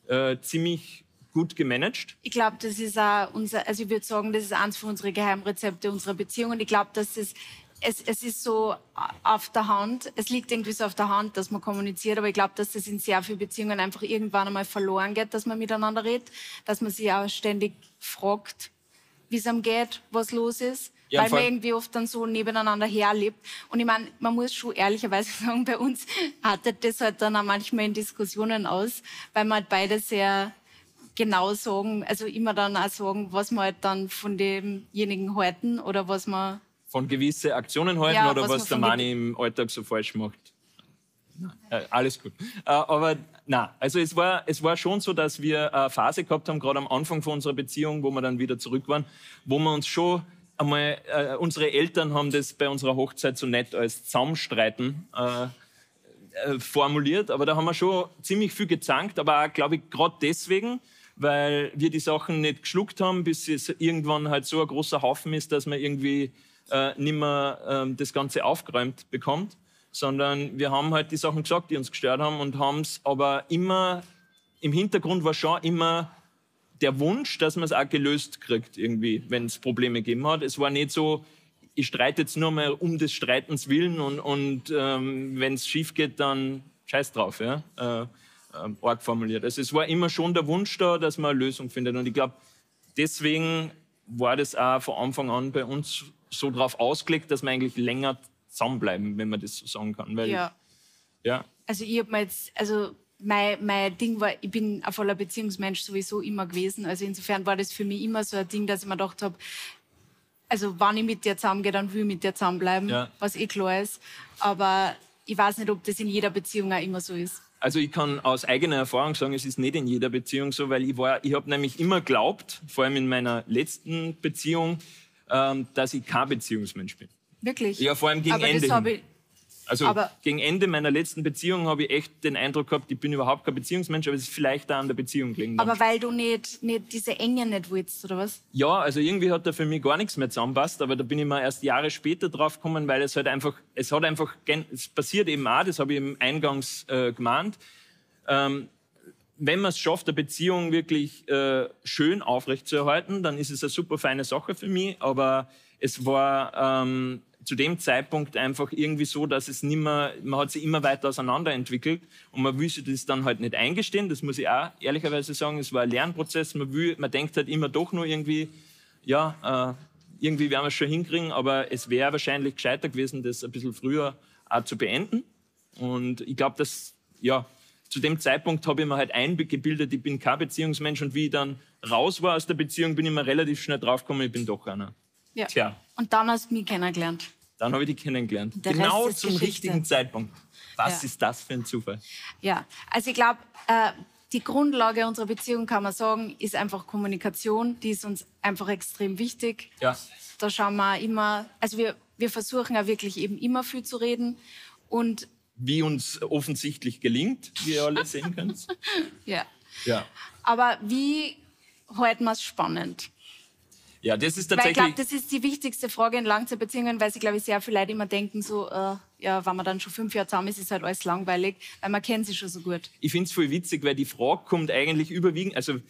Speaker 1: äh, ziemlich gut gemanagt.
Speaker 2: Ich glaube, das ist auch unser, also ich würde sagen, das ist eins von unseren Geheimrezepte unserer Beziehung. Und ich glaube, dass das, es, es ist so auf der Hand, es liegt irgendwie so auf der Hand, dass man kommuniziert, aber ich glaube, dass das in sehr vielen Beziehungen einfach irgendwann einmal verloren geht, dass man miteinander redet, dass man sich auch ständig fragt, wie es einem geht, was los ist.
Speaker 1: Ja,
Speaker 2: weil man irgendwie oft dann so nebeneinander herlebt. Und ich meine, man muss schon ehrlicherweise (laughs) sagen, bei uns artet das halt dann auch manchmal in Diskussionen aus, weil man halt beide sehr genau sagen, also immer dann auch sagen, was wir halt dann von demjenigen halten oder was man
Speaker 1: von gewisse Aktionen halten
Speaker 2: Ja,
Speaker 1: oder
Speaker 2: was
Speaker 1: was, der Mani im Alltag so falsch macht. Nein, äh, alles gut. Äh, aber na, also es war, es war schon so, dass wir eine Phase gehabt haben, gerade am Anfang von unserer Beziehung, wo wir dann wieder zurück waren, wo wir uns schon einmal, äh, unsere Eltern haben das bei unserer Hochzeit so nett als Zusammenstreiten äh, äh, formuliert, aber da haben wir schon ziemlich viel gezankt, aber glaube ich, gerade deswegen, weil wir die Sachen nicht geschluckt haben, bis es irgendwann halt so ein großer Haufen ist, dass man irgendwie äh, nicht mehr ähm, das Ganze aufgeräumt bekommt, sondern wir haben halt die Sachen gesagt, die uns gestört haben und haben es aber immer, im Hintergrund war schon immer der Wunsch, dass man es auch gelöst kriegt, irgendwie, wenn es Probleme gegeben hat. Es war nicht so, ich streite jetzt nur mal um des Streitens willen und, und ähm, wenn es schief geht, dann scheiß drauf, ja? äh, äh, arg formuliert. Also es war immer schon der Wunsch da, dass man eine Lösung findet. Und ich glaube, deswegen war das auch von Anfang an bei uns so drauf ausgelegt, dass wir eigentlich länger zusammenbleiben, wenn man das so sagen kann. Weil,
Speaker 2: ja.
Speaker 1: ja,
Speaker 2: Also ich habe mir jetzt, also mein, mein Ding war, ich bin ein voller Beziehungsmensch sowieso immer gewesen. Also insofern war das für mich immer so ein Ding, dass ich mir gedacht habe, also wenn ich mit dir zusammengehe, dann will ich mit dir zusammenbleiben,
Speaker 1: Ja.
Speaker 2: was eh klar ist. Aber ich weiß nicht, ob das in jeder Beziehung auch immer so ist.
Speaker 1: Also ich kann aus eigener Erfahrung sagen, es ist nicht in jeder Beziehung so, weil ich war, ich habe nämlich immer glaubt, vor allem in meiner letzten Beziehung, ähm, dass ich kein Beziehungsmensch bin.
Speaker 2: Wirklich?
Speaker 1: Ja, vor allem gegen
Speaker 2: aber
Speaker 1: Ende hin. Also
Speaker 2: Aber-
Speaker 1: gegen Ende meiner letzten Beziehung habe ich echt den Eindruck gehabt, ich bin überhaupt kein Beziehungsmensch, aber es ist vielleicht da an der Beziehung gelegen.
Speaker 2: aber weil du nicht, nicht diese Enge nicht willst, oder was?
Speaker 1: Ja, also irgendwie hat da für mich gar nichts mehr zusammenpasst, aber da bin ich mal erst Jahre später drauf gekommen, weil es halt einfach, es hat einfach, es passiert eben auch, das habe ich eben eingangs äh, gemahnt, ähm, wenn man es schafft, eine Beziehung wirklich äh, schön aufrechtzuerhalten, dann ist es eine super feine Sache für mich, aber es war ähm, zu dem Zeitpunkt einfach irgendwie so, dass es nimmer, man hat sich immer weiter auseinanderentwickelt und man will sich das dann halt nicht eingestehen, das muss ich auch ehrlicherweise sagen, es war ein Lernprozess, man, will, man denkt halt immer doch nur irgendwie, ja, äh, irgendwie werden wir es schon hinkriegen, aber es wäre wahrscheinlich gescheiter gewesen, das ein bisschen früher auch zu beenden. Und ich glaube, dass, ja, zu dem Zeitpunkt habe ich mir halt eingebildet, ich bin kein Beziehungsmensch und wie ich dann raus war aus der Beziehung, bin ich mir relativ schnell draufgekommen, ich bin doch einer.
Speaker 2: Ja.
Speaker 1: Tja,
Speaker 2: Und dann hast du mich kennengelernt.
Speaker 1: dann habe ich die kennengelernt.
Speaker 2: Der
Speaker 1: genau zum
Speaker 2: Geschichte.
Speaker 1: richtigen Zeitpunkt. Was
Speaker 2: Ja.
Speaker 1: ist das für ein Zufall?
Speaker 2: Ja, also ich glaube, äh, die Grundlage unserer Beziehung, kann man sagen, ist einfach Kommunikation. Die ist uns einfach extrem wichtig.
Speaker 1: Ja.
Speaker 2: Da schauen wir immer, also wir, wir versuchen ja wirklich eben immer viel zu reden. Und
Speaker 1: Wie uns offensichtlich gelingt, wie ihr alle sehen könnt. (laughs)
Speaker 2: ja,
Speaker 1: Ja.
Speaker 2: aber wie halten wir es spannend?
Speaker 1: Ja, das ist
Speaker 2: Weil ich
Speaker 1: tatsächlich.
Speaker 2: glaube, das ist die wichtigste Frage in Langzeitbeziehungen, weil sich, glaube ich, sehr viele Leute immer denken, so, äh, ja, wenn man dann schon fünf Jahre zusammen ist, ist halt alles langweilig, weil man kennt sich schon so gut.
Speaker 1: ich finde es voll witzig, weil die Frage kommt eigentlich überwiegend, also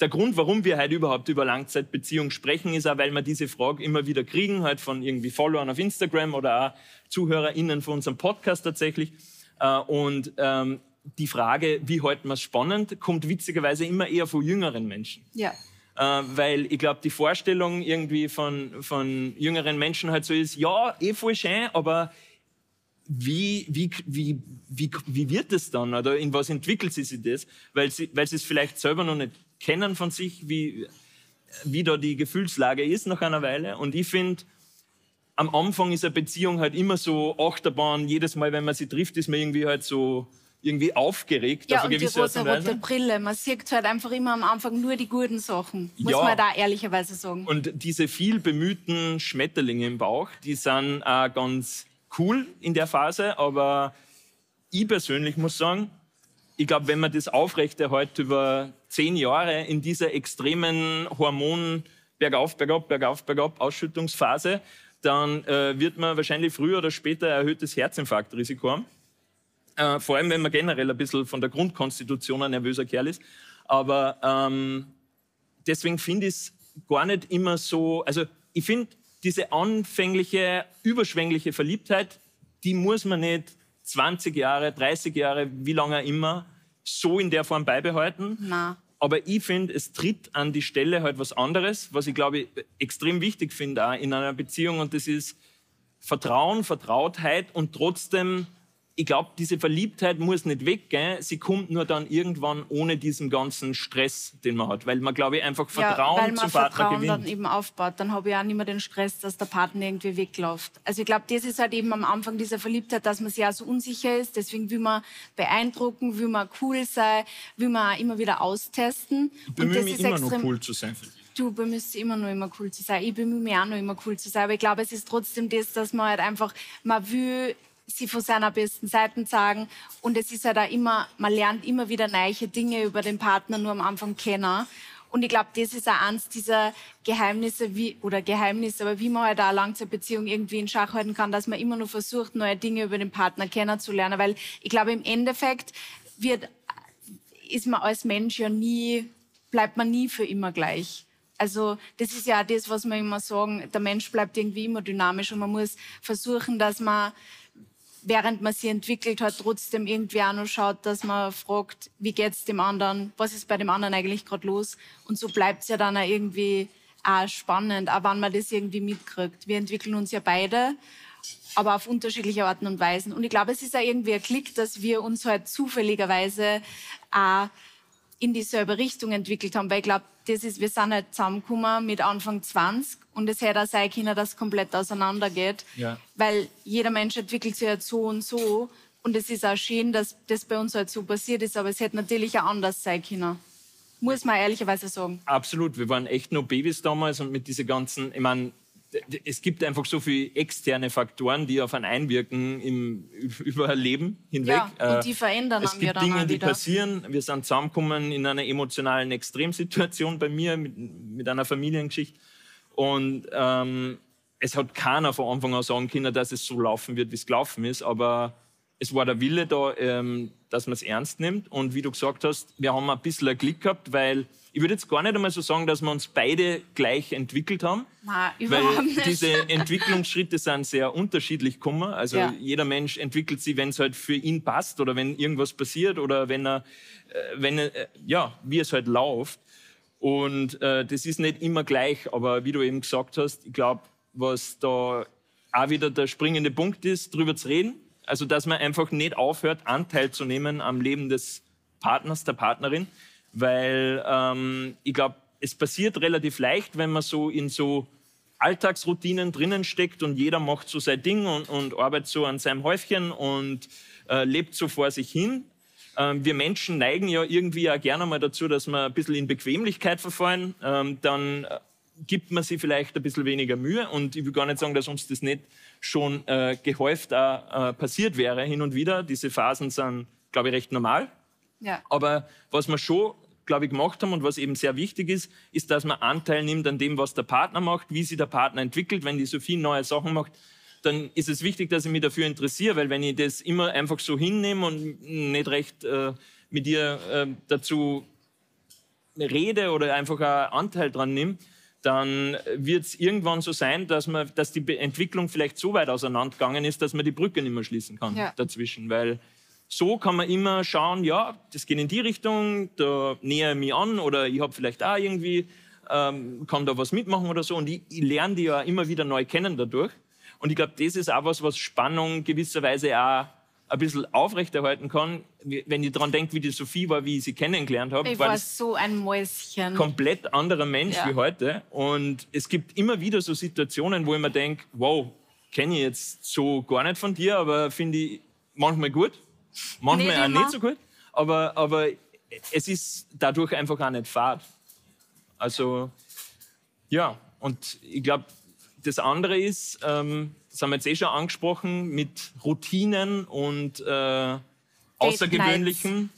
Speaker 1: der Grund, warum wir heute überhaupt über Langzeitbeziehungen sprechen, ist auch, weil wir diese Frage immer wieder kriegen, halt von irgendwie Followern auf Instagram oder auch ZuhörerInnen von unserem Podcast tatsächlich. Äh, Und ähm, die Frage, wie halten wir es spannend, kommt witzigerweise immer eher von jüngeren Menschen.
Speaker 2: Ja.
Speaker 1: Äh, weil ich glaube, die Vorstellung irgendwie von, von jüngeren Menschen halt so ist, ja, eh voll schön, aber wie, wie, wie, wie, wie wird es dann oder in was entwickelt sie sich das? Weil sie, weil sie es vielleicht selber noch nicht kennen von sich, wie, wie da die Gefühlslage ist nach einer Weile. Und ich finde, am Anfang ist eine Beziehung halt immer so Achterbahn. Jedes Mal, wenn man sie trifft, ist man irgendwie halt so irgendwie aufgeregt
Speaker 2: ja, auf eine und gewisse die rote Brille. Man sieht halt einfach immer am Anfang nur die guten Sachen, muss ja. man da ehrlicherweise sagen.
Speaker 1: Und diese viel bemühten Schmetterlinge im Bauch, die sind auch ganz cool in der Phase, aber ich persönlich muss sagen, ich glaube, wenn man das aufrechterhält über zehn Jahre in dieser extremen Hormon bergauf, bergab, bergauf, bergab Ausschüttungsphase, dann äh, wird man wahrscheinlich früher oder später erhöhtes Herzinfarktrisiko haben. Äh, vor allem, wenn man generell ein bisschen von der Grundkonstitution ein nervöser Kerl ist. Aber ähm, deswegen finde ich es gar nicht immer so. Also, ich finde, diese anfängliche, überschwängliche Verliebtheit, die muss man nicht 20 Jahre, 30 Jahre, wie lange immer, so in der Form beibehalten.
Speaker 2: Na.
Speaker 1: Aber ich finde, es tritt an die Stelle halt was anderes, was ich glaube extrem wichtig finde in einer Beziehung und das ist Vertrauen, Vertrautheit und trotzdem ich glaube, diese Verliebtheit muss nicht weggehen. Sie kommt nur dann irgendwann ohne diesen ganzen Stress, den man hat. Weil man, glaube ich, einfach Vertrauen ja, weil man zum Partner Vertrauen gewinnt.
Speaker 2: dann eben aufbaut. Dann habe ich auch nicht mehr den Stress, dass der Partner irgendwie wegläuft. Also ich glaube, das ist halt eben am Anfang dieser Verliebtheit, dass man sich auch so unsicher ist. Deswegen will man beeindrucken, will man cool sein, will man auch immer wieder austesten.
Speaker 1: Ich bemühe mich immer noch cool zu sein.
Speaker 2: Du bemühst immer noch immer cool zu sein. Ich bemühe mich auch noch immer cool zu sein. Aber ich glaube, es ist trotzdem das, dass man halt einfach, man will sie von seiner besten Seiten sagen. Und es ist ja da immer, man lernt immer wieder neue Dinge über den Partner nur am Anfang kennen. Und ich glaube, das ist auch eins dieser Geheimnisse, wie, oder Geheimnisse, aber wie man halt auch eine Langzeitbeziehung irgendwie in Schach halten kann, dass man immer nur versucht, neue Dinge über den Partner kennenzulernen. Weil ich glaube, im Endeffekt wird, ist man als Mensch ja nie, bleibt man nie für immer gleich. Also das ist ja auch das, was wir immer sagen, der Mensch bleibt irgendwie immer dynamisch und man muss versuchen, dass man während man sie entwickelt hat, trotzdem irgendwie auch noch schaut, dass man fragt, wie geht's dem anderen, was ist bei dem anderen eigentlich gerade los? Und so bleibt es ja dann auch irgendwie auch spannend, auch wenn man das irgendwie mitkriegt. Wir entwickeln uns ja beide, aber auf unterschiedliche Arten und Weisen. Und ich glaube, es ist ja irgendwie ein Klick, dass wir uns halt zufälligerweise auch in dieselbe Richtung entwickelt haben, weil ich glaube, das ist, wir sind halt zusammengekommen mit Anfang 20 und es hätte auch sein können, dass es komplett auseinandergeht,
Speaker 1: ja.
Speaker 2: weil jeder Mensch entwickelt sich halt so und so und es ist auch schön, dass das bei uns halt so passiert ist, aber es hätte natürlich auch anders sein können. Muss man ehrlicherweise sagen.
Speaker 1: Absolut, wir waren echt nur Babys damals und mit diesen ganzen, ich meine, es gibt einfach so viele externe Faktoren, die auf einen einwirken im (laughs) Überleben hinweg.
Speaker 2: Ja, und die verändern
Speaker 1: Es gibt Dinge, die passieren. Wir sind zusammengekommen in einer emotionalen Extremsituation bei mir mit, mit einer Familiengeschichte. Und ähm, es hat keiner von Anfang an sagen können, dass es so laufen wird, wie es gelaufen ist. Aber es war der Wille da, ähm, dass man es ernst nimmt. Und wie du gesagt hast, wir haben ein bisschen Glück gehabt, weil ich würde jetzt gar nicht einmal so sagen, dass wir uns beide gleich entwickelt haben.
Speaker 2: Nein, überhaupt
Speaker 1: weil
Speaker 2: nicht.
Speaker 1: diese Entwicklungsschritte sind sehr unterschiedlich gekommen. Also ja. jeder Mensch entwickelt sich, wenn es halt für ihn passt oder wenn irgendwas passiert oder wenn er, äh, wenn er, äh, ja, wie es halt läuft. Und äh, das ist nicht immer gleich, aber wie du eben gesagt hast, ich glaube, was da auch wieder der springende Punkt ist, darüber zu reden, also, dass man einfach nicht aufhört, Anteil zu nehmen am Leben des Partners, der Partnerin, weil ähm, ich glaube, es passiert relativ leicht, wenn man so in so Alltagsroutinen drinnen steckt und jeder macht so sein Ding und, und arbeitet so an seinem Häufchen und äh, lebt so vor sich hin. Ähm, wir Menschen neigen ja irgendwie auch gerne mal dazu, dass wir ein bisschen in Bequemlichkeit verfallen. Ähm, dann äh, gibt man sich vielleicht ein bisschen weniger Mühe. Und ich will gar nicht sagen, dass uns das nicht schon äh, gehäuft äh, passiert wäre hin und wieder. Diese Phasen sind, glaube ich, recht normal.
Speaker 2: Ja.
Speaker 1: Aber was wir schon, glaube ich, gemacht haben und was eben sehr wichtig ist, ist, dass man Anteil nimmt an dem, was der Partner macht, wie sich der Partner entwickelt. Wenn die so viele neue Sachen macht, dann ist es wichtig, dass ich mich dafür interessiere, weil wenn ich das immer einfach so hinnehme und nicht recht äh, mit ihr äh, dazu rede oder einfach einen Anteil dran nehme, dann wird es irgendwann so sein, dass, man, dass die Entwicklung vielleicht so weit auseinandergegangen ist, dass man die Brücke nicht mehr schließen kann ja. dazwischen. Weil so kann man immer schauen, ja, das geht in die Richtung, da nähere ich mich an oder ich habe vielleicht auch irgendwie, ähm, kann da was mitmachen oder so. Und ich, ich lerne die ja immer wieder neu kennen dadurch. Und ich glaube, das ist auch was, was Spannung gewisserweise auch ein bisschen aufrechterhalten kann, wenn ich daran denke, wie die Sophie war, wie ich sie kennengelernt habe.
Speaker 2: Ich war, war so ein Mäuschen.
Speaker 1: Komplett anderer Mensch ja. wie heute. Und es gibt immer wieder so Situationen, wo ich mir denke, wow, kenne ich jetzt so gar nicht von dir, aber finde ich manchmal gut, manchmal nicht auch immer. nicht so gut. Aber, aber es ist dadurch einfach auch nicht fad. Also, ja, und ich glaube, das andere ist, ähm, das haben wir jetzt eh schon angesprochen, mit Routinen und äh, Außergewöhnlichen.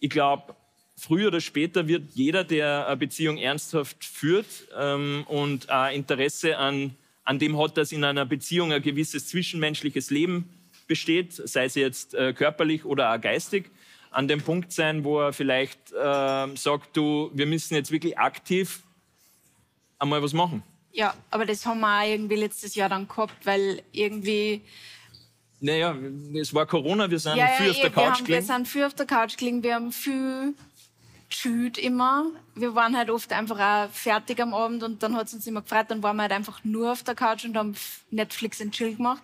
Speaker 1: Ich glaube, früher oder später wird jeder, der eine Beziehung ernsthaft führt ähm, und ein Interesse an, an dem hat, dass in einer Beziehung ein gewisses zwischenmenschliches Leben besteht, sei es jetzt äh, körperlich oder auch geistig, an dem Punkt sein, wo er vielleicht äh, sagt, du, wir müssen jetzt wirklich aktiv einmal was machen.
Speaker 2: Ja, aber das haben wir auch irgendwie letztes Jahr dann gehabt, weil irgendwie.
Speaker 1: Naja, es war Corona, wir sind ja, viel ja, auf der Couch
Speaker 2: gelegen. Wir sind viel auf der Couch gelegen, wir haben viel geschüt immer. Wir waren halt oft einfach auch fertig am Abend und dann hat es uns immer gefreut, dann waren wir halt einfach nur auf der Couch und haben Netflix und Chill gemacht.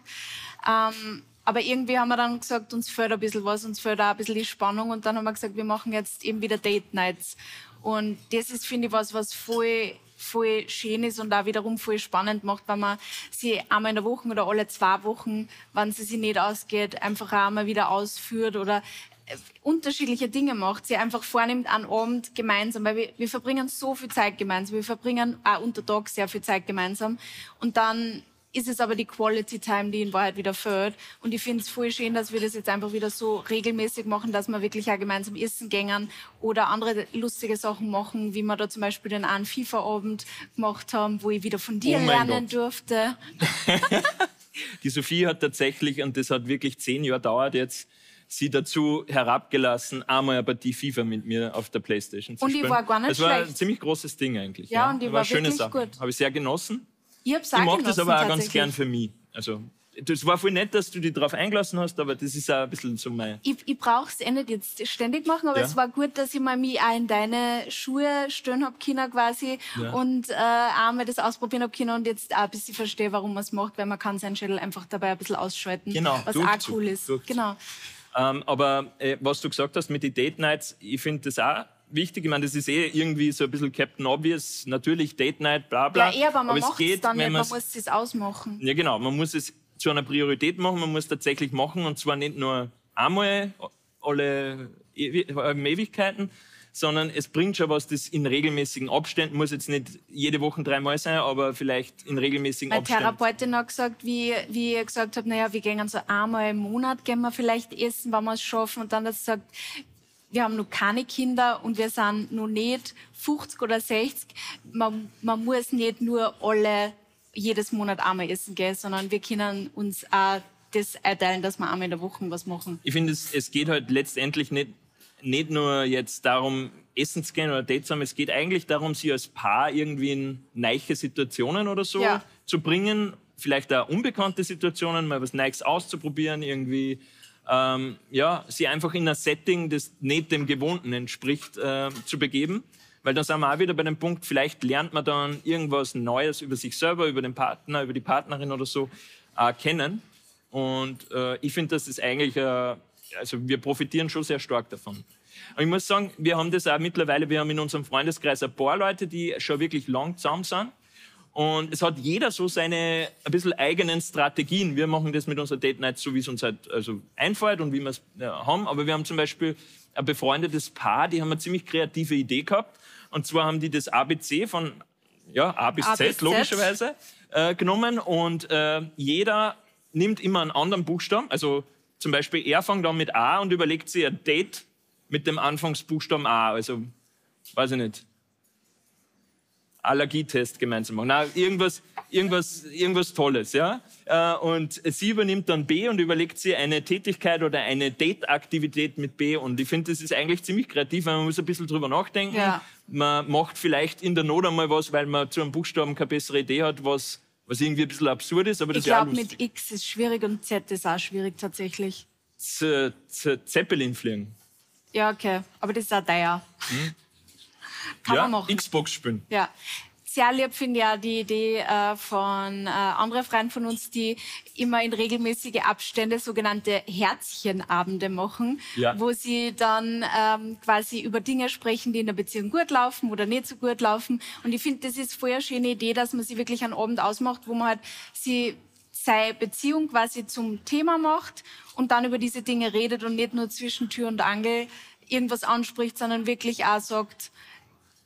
Speaker 2: Ähm, aber irgendwie haben wir dann gesagt, uns fehlt ein bisschen was, uns fehlt auch ein bisschen die Spannung. Und dann haben wir gesagt, wir machen jetzt eben wieder Date Nights. Und das ist, finde ich, was, was voll voll schön ist und auch wiederum voll spannend macht, wenn man sie einmal in der Woche oder alle zwei Wochen, wenn sie sich nicht ausgeht, einfach auch einmal wieder ausführt oder äh, unterschiedliche Dinge macht, sie einfach vornimmt an Abend gemeinsam, weil wir, wir verbringen so viel Zeit gemeinsam, wir verbringen auch unter Tag sehr viel Zeit gemeinsam. Und dann ist es aber die Quality Time, die in Wahrheit wieder fehlt. Und ich finde es voll schön, dass wir das jetzt einfach wieder so regelmäßig machen, dass wir wirklich auch gemeinsam essen gängen oder andere lustige Sachen machen, wie wir da zum Beispiel den einen FIFA-Abend gemacht haben, wo ich wieder von dir oh lernen Gott. durfte. (laughs)
Speaker 1: die Sophie hat tatsächlich, und das hat wirklich zehn Jahre dauert jetzt, sie dazu herabgelassen, einmal eine Partie FIFA mit mir auf der Playstation zu
Speaker 2: und
Speaker 1: spielen.
Speaker 2: Und die war gar nicht schlecht.
Speaker 1: Das war ein ziemlich großes Ding eigentlich.
Speaker 2: Ja, ja. und die war, war schöne Sache. gut.
Speaker 1: Habe ich sehr genossen.
Speaker 2: Ich,
Speaker 1: ich mag das aber auch ganz gern für mich. Also, das war voll nett, dass du dich darauf eingelassen hast, aber das ist auch ein bisschen so mein.
Speaker 2: Ich, ich brauche es eh nicht jetzt ständig machen, aber ja. es war gut, dass ich mal mich auch in deine Schuhe stellen habe können quasi ja. und äh, einmal das ausprobieren habe können und jetzt auch ein bisschen verstehe, warum man es macht, weil man kann seinen Schädel einfach dabei ein bisschen ausschalten,
Speaker 1: genau,
Speaker 2: was auch cool ist. Durchzug. Genau.
Speaker 1: Ähm, aber äh, was du gesagt hast mit den Date Nights, ich finde das auch wichtig. Ich meine, das ist eh irgendwie so ein bisschen Captain Obvious. Natürlich Date Night, bla bla.
Speaker 2: Ja, eh, aber man macht es dann nicht, man muss es ausmachen.
Speaker 1: Ja, genau. Man muss es zu einer Priorität machen. Man muss tatsächlich machen und zwar nicht nur einmal alle Ewigkeiten, sondern es bringt schon was, das in regelmäßigen Abständen, muss jetzt nicht jede Woche dreimal sein, aber vielleicht in regelmäßigen
Speaker 2: Meine
Speaker 1: Abständen.
Speaker 2: Meine Therapeutin hat gesagt, wie, wie ich gesagt habe, naja, wir gehen so einmal im Monat, gehen wir vielleicht essen, wenn wir es schaffen. Und dann hat sie gesagt, wir haben noch keine Kinder und wir sind noch nicht 50 oder 60. Man, man muss nicht nur alle jedes Monat einmal essen gehen, sondern wir können uns auch das erteilen, dass wir einmal in der Woche was machen.
Speaker 1: Ich finde, es, es geht halt letztendlich nicht, nicht nur jetzt darum, essen zu gehen oder Dates haben. Es geht eigentlich darum, sie als Paar irgendwie in neiche Situationen oder so ja. zu bringen. Vielleicht auch unbekannte Situationen, mal was Neues auszuprobieren, irgendwie ähm, ja, sie einfach in ein Setting, das nicht dem Gewohnten entspricht, äh, zu begeben. Weil dann sind wir auch wieder bei dem Punkt, vielleicht lernt man dann irgendwas Neues über sich selber, über den Partner, über die Partnerin oder so äh, kennen. Und äh, ich finde, das ist eigentlich, äh, also wir profitieren schon sehr stark davon. Und ich muss sagen, wir haben das auch mittlerweile, wir haben in unserem Freundeskreis ein paar Leute, die schon wirklich lang zusammen sind. Und es hat jeder so seine ein bisschen eigenen Strategien. Wir machen das mit unserer Date Night so, wie es uns halt also einfällt und wie wir es ja, haben. Aber wir haben zum Beispiel ein befreundetes Paar, die haben eine ziemlich kreative Idee gehabt. Und zwar haben die das ABC von ja, A bis A Z, bis logischerweise, äh, genommen. Und äh, jeder nimmt immer einen anderen Buchstaben. Also zum Beispiel er fängt dann mit A und überlegt sich ein Date mit dem Anfangsbuchstaben A. Also, weiß ich nicht, Allergietest gemeinsam machen. Na, irgendwas, irgendwas, irgendwas Tolles, ja. Äh, und sie übernimmt dann B und überlegt sich eine Tätigkeit oder eine Date-Aktivität mit B. Und ich finde, das ist eigentlich ziemlich kreativ, weil man muss ein bisschen drüber nachdenken. Ja. Man macht vielleicht in der Not einmal was, weil man zu einem Buchstaben keine bessere Idee hat, was, was irgendwie ein bisschen absurd ist. Aber das
Speaker 2: ich glaube, mit X ist schwierig und Z ist auch schwierig tatsächlich.
Speaker 1: Z Z Zeppelin fliegen.
Speaker 2: Ja, okay. Aber das ist auch teuer. Hm?
Speaker 1: Kann ja, man machen. Xbox spielen.
Speaker 2: Ja. sehr lieb finde ja die Idee äh, von äh, anderen Freunden von uns, die immer in regelmäßige Abstände sogenannte Herzchenabende machen,
Speaker 1: Ja.
Speaker 2: wo sie dann ähm, quasi über Dinge sprechen, die in der Beziehung gut laufen oder nicht so gut laufen. Und ich finde, das ist voll eine schöne Idee, dass man sie wirklich einen Abend ausmacht, wo man halt sie seine Beziehung quasi zum Thema macht und dann über diese Dinge redet und nicht nur zwischen Tür und Angel irgendwas anspricht, sondern wirklich auch sagt,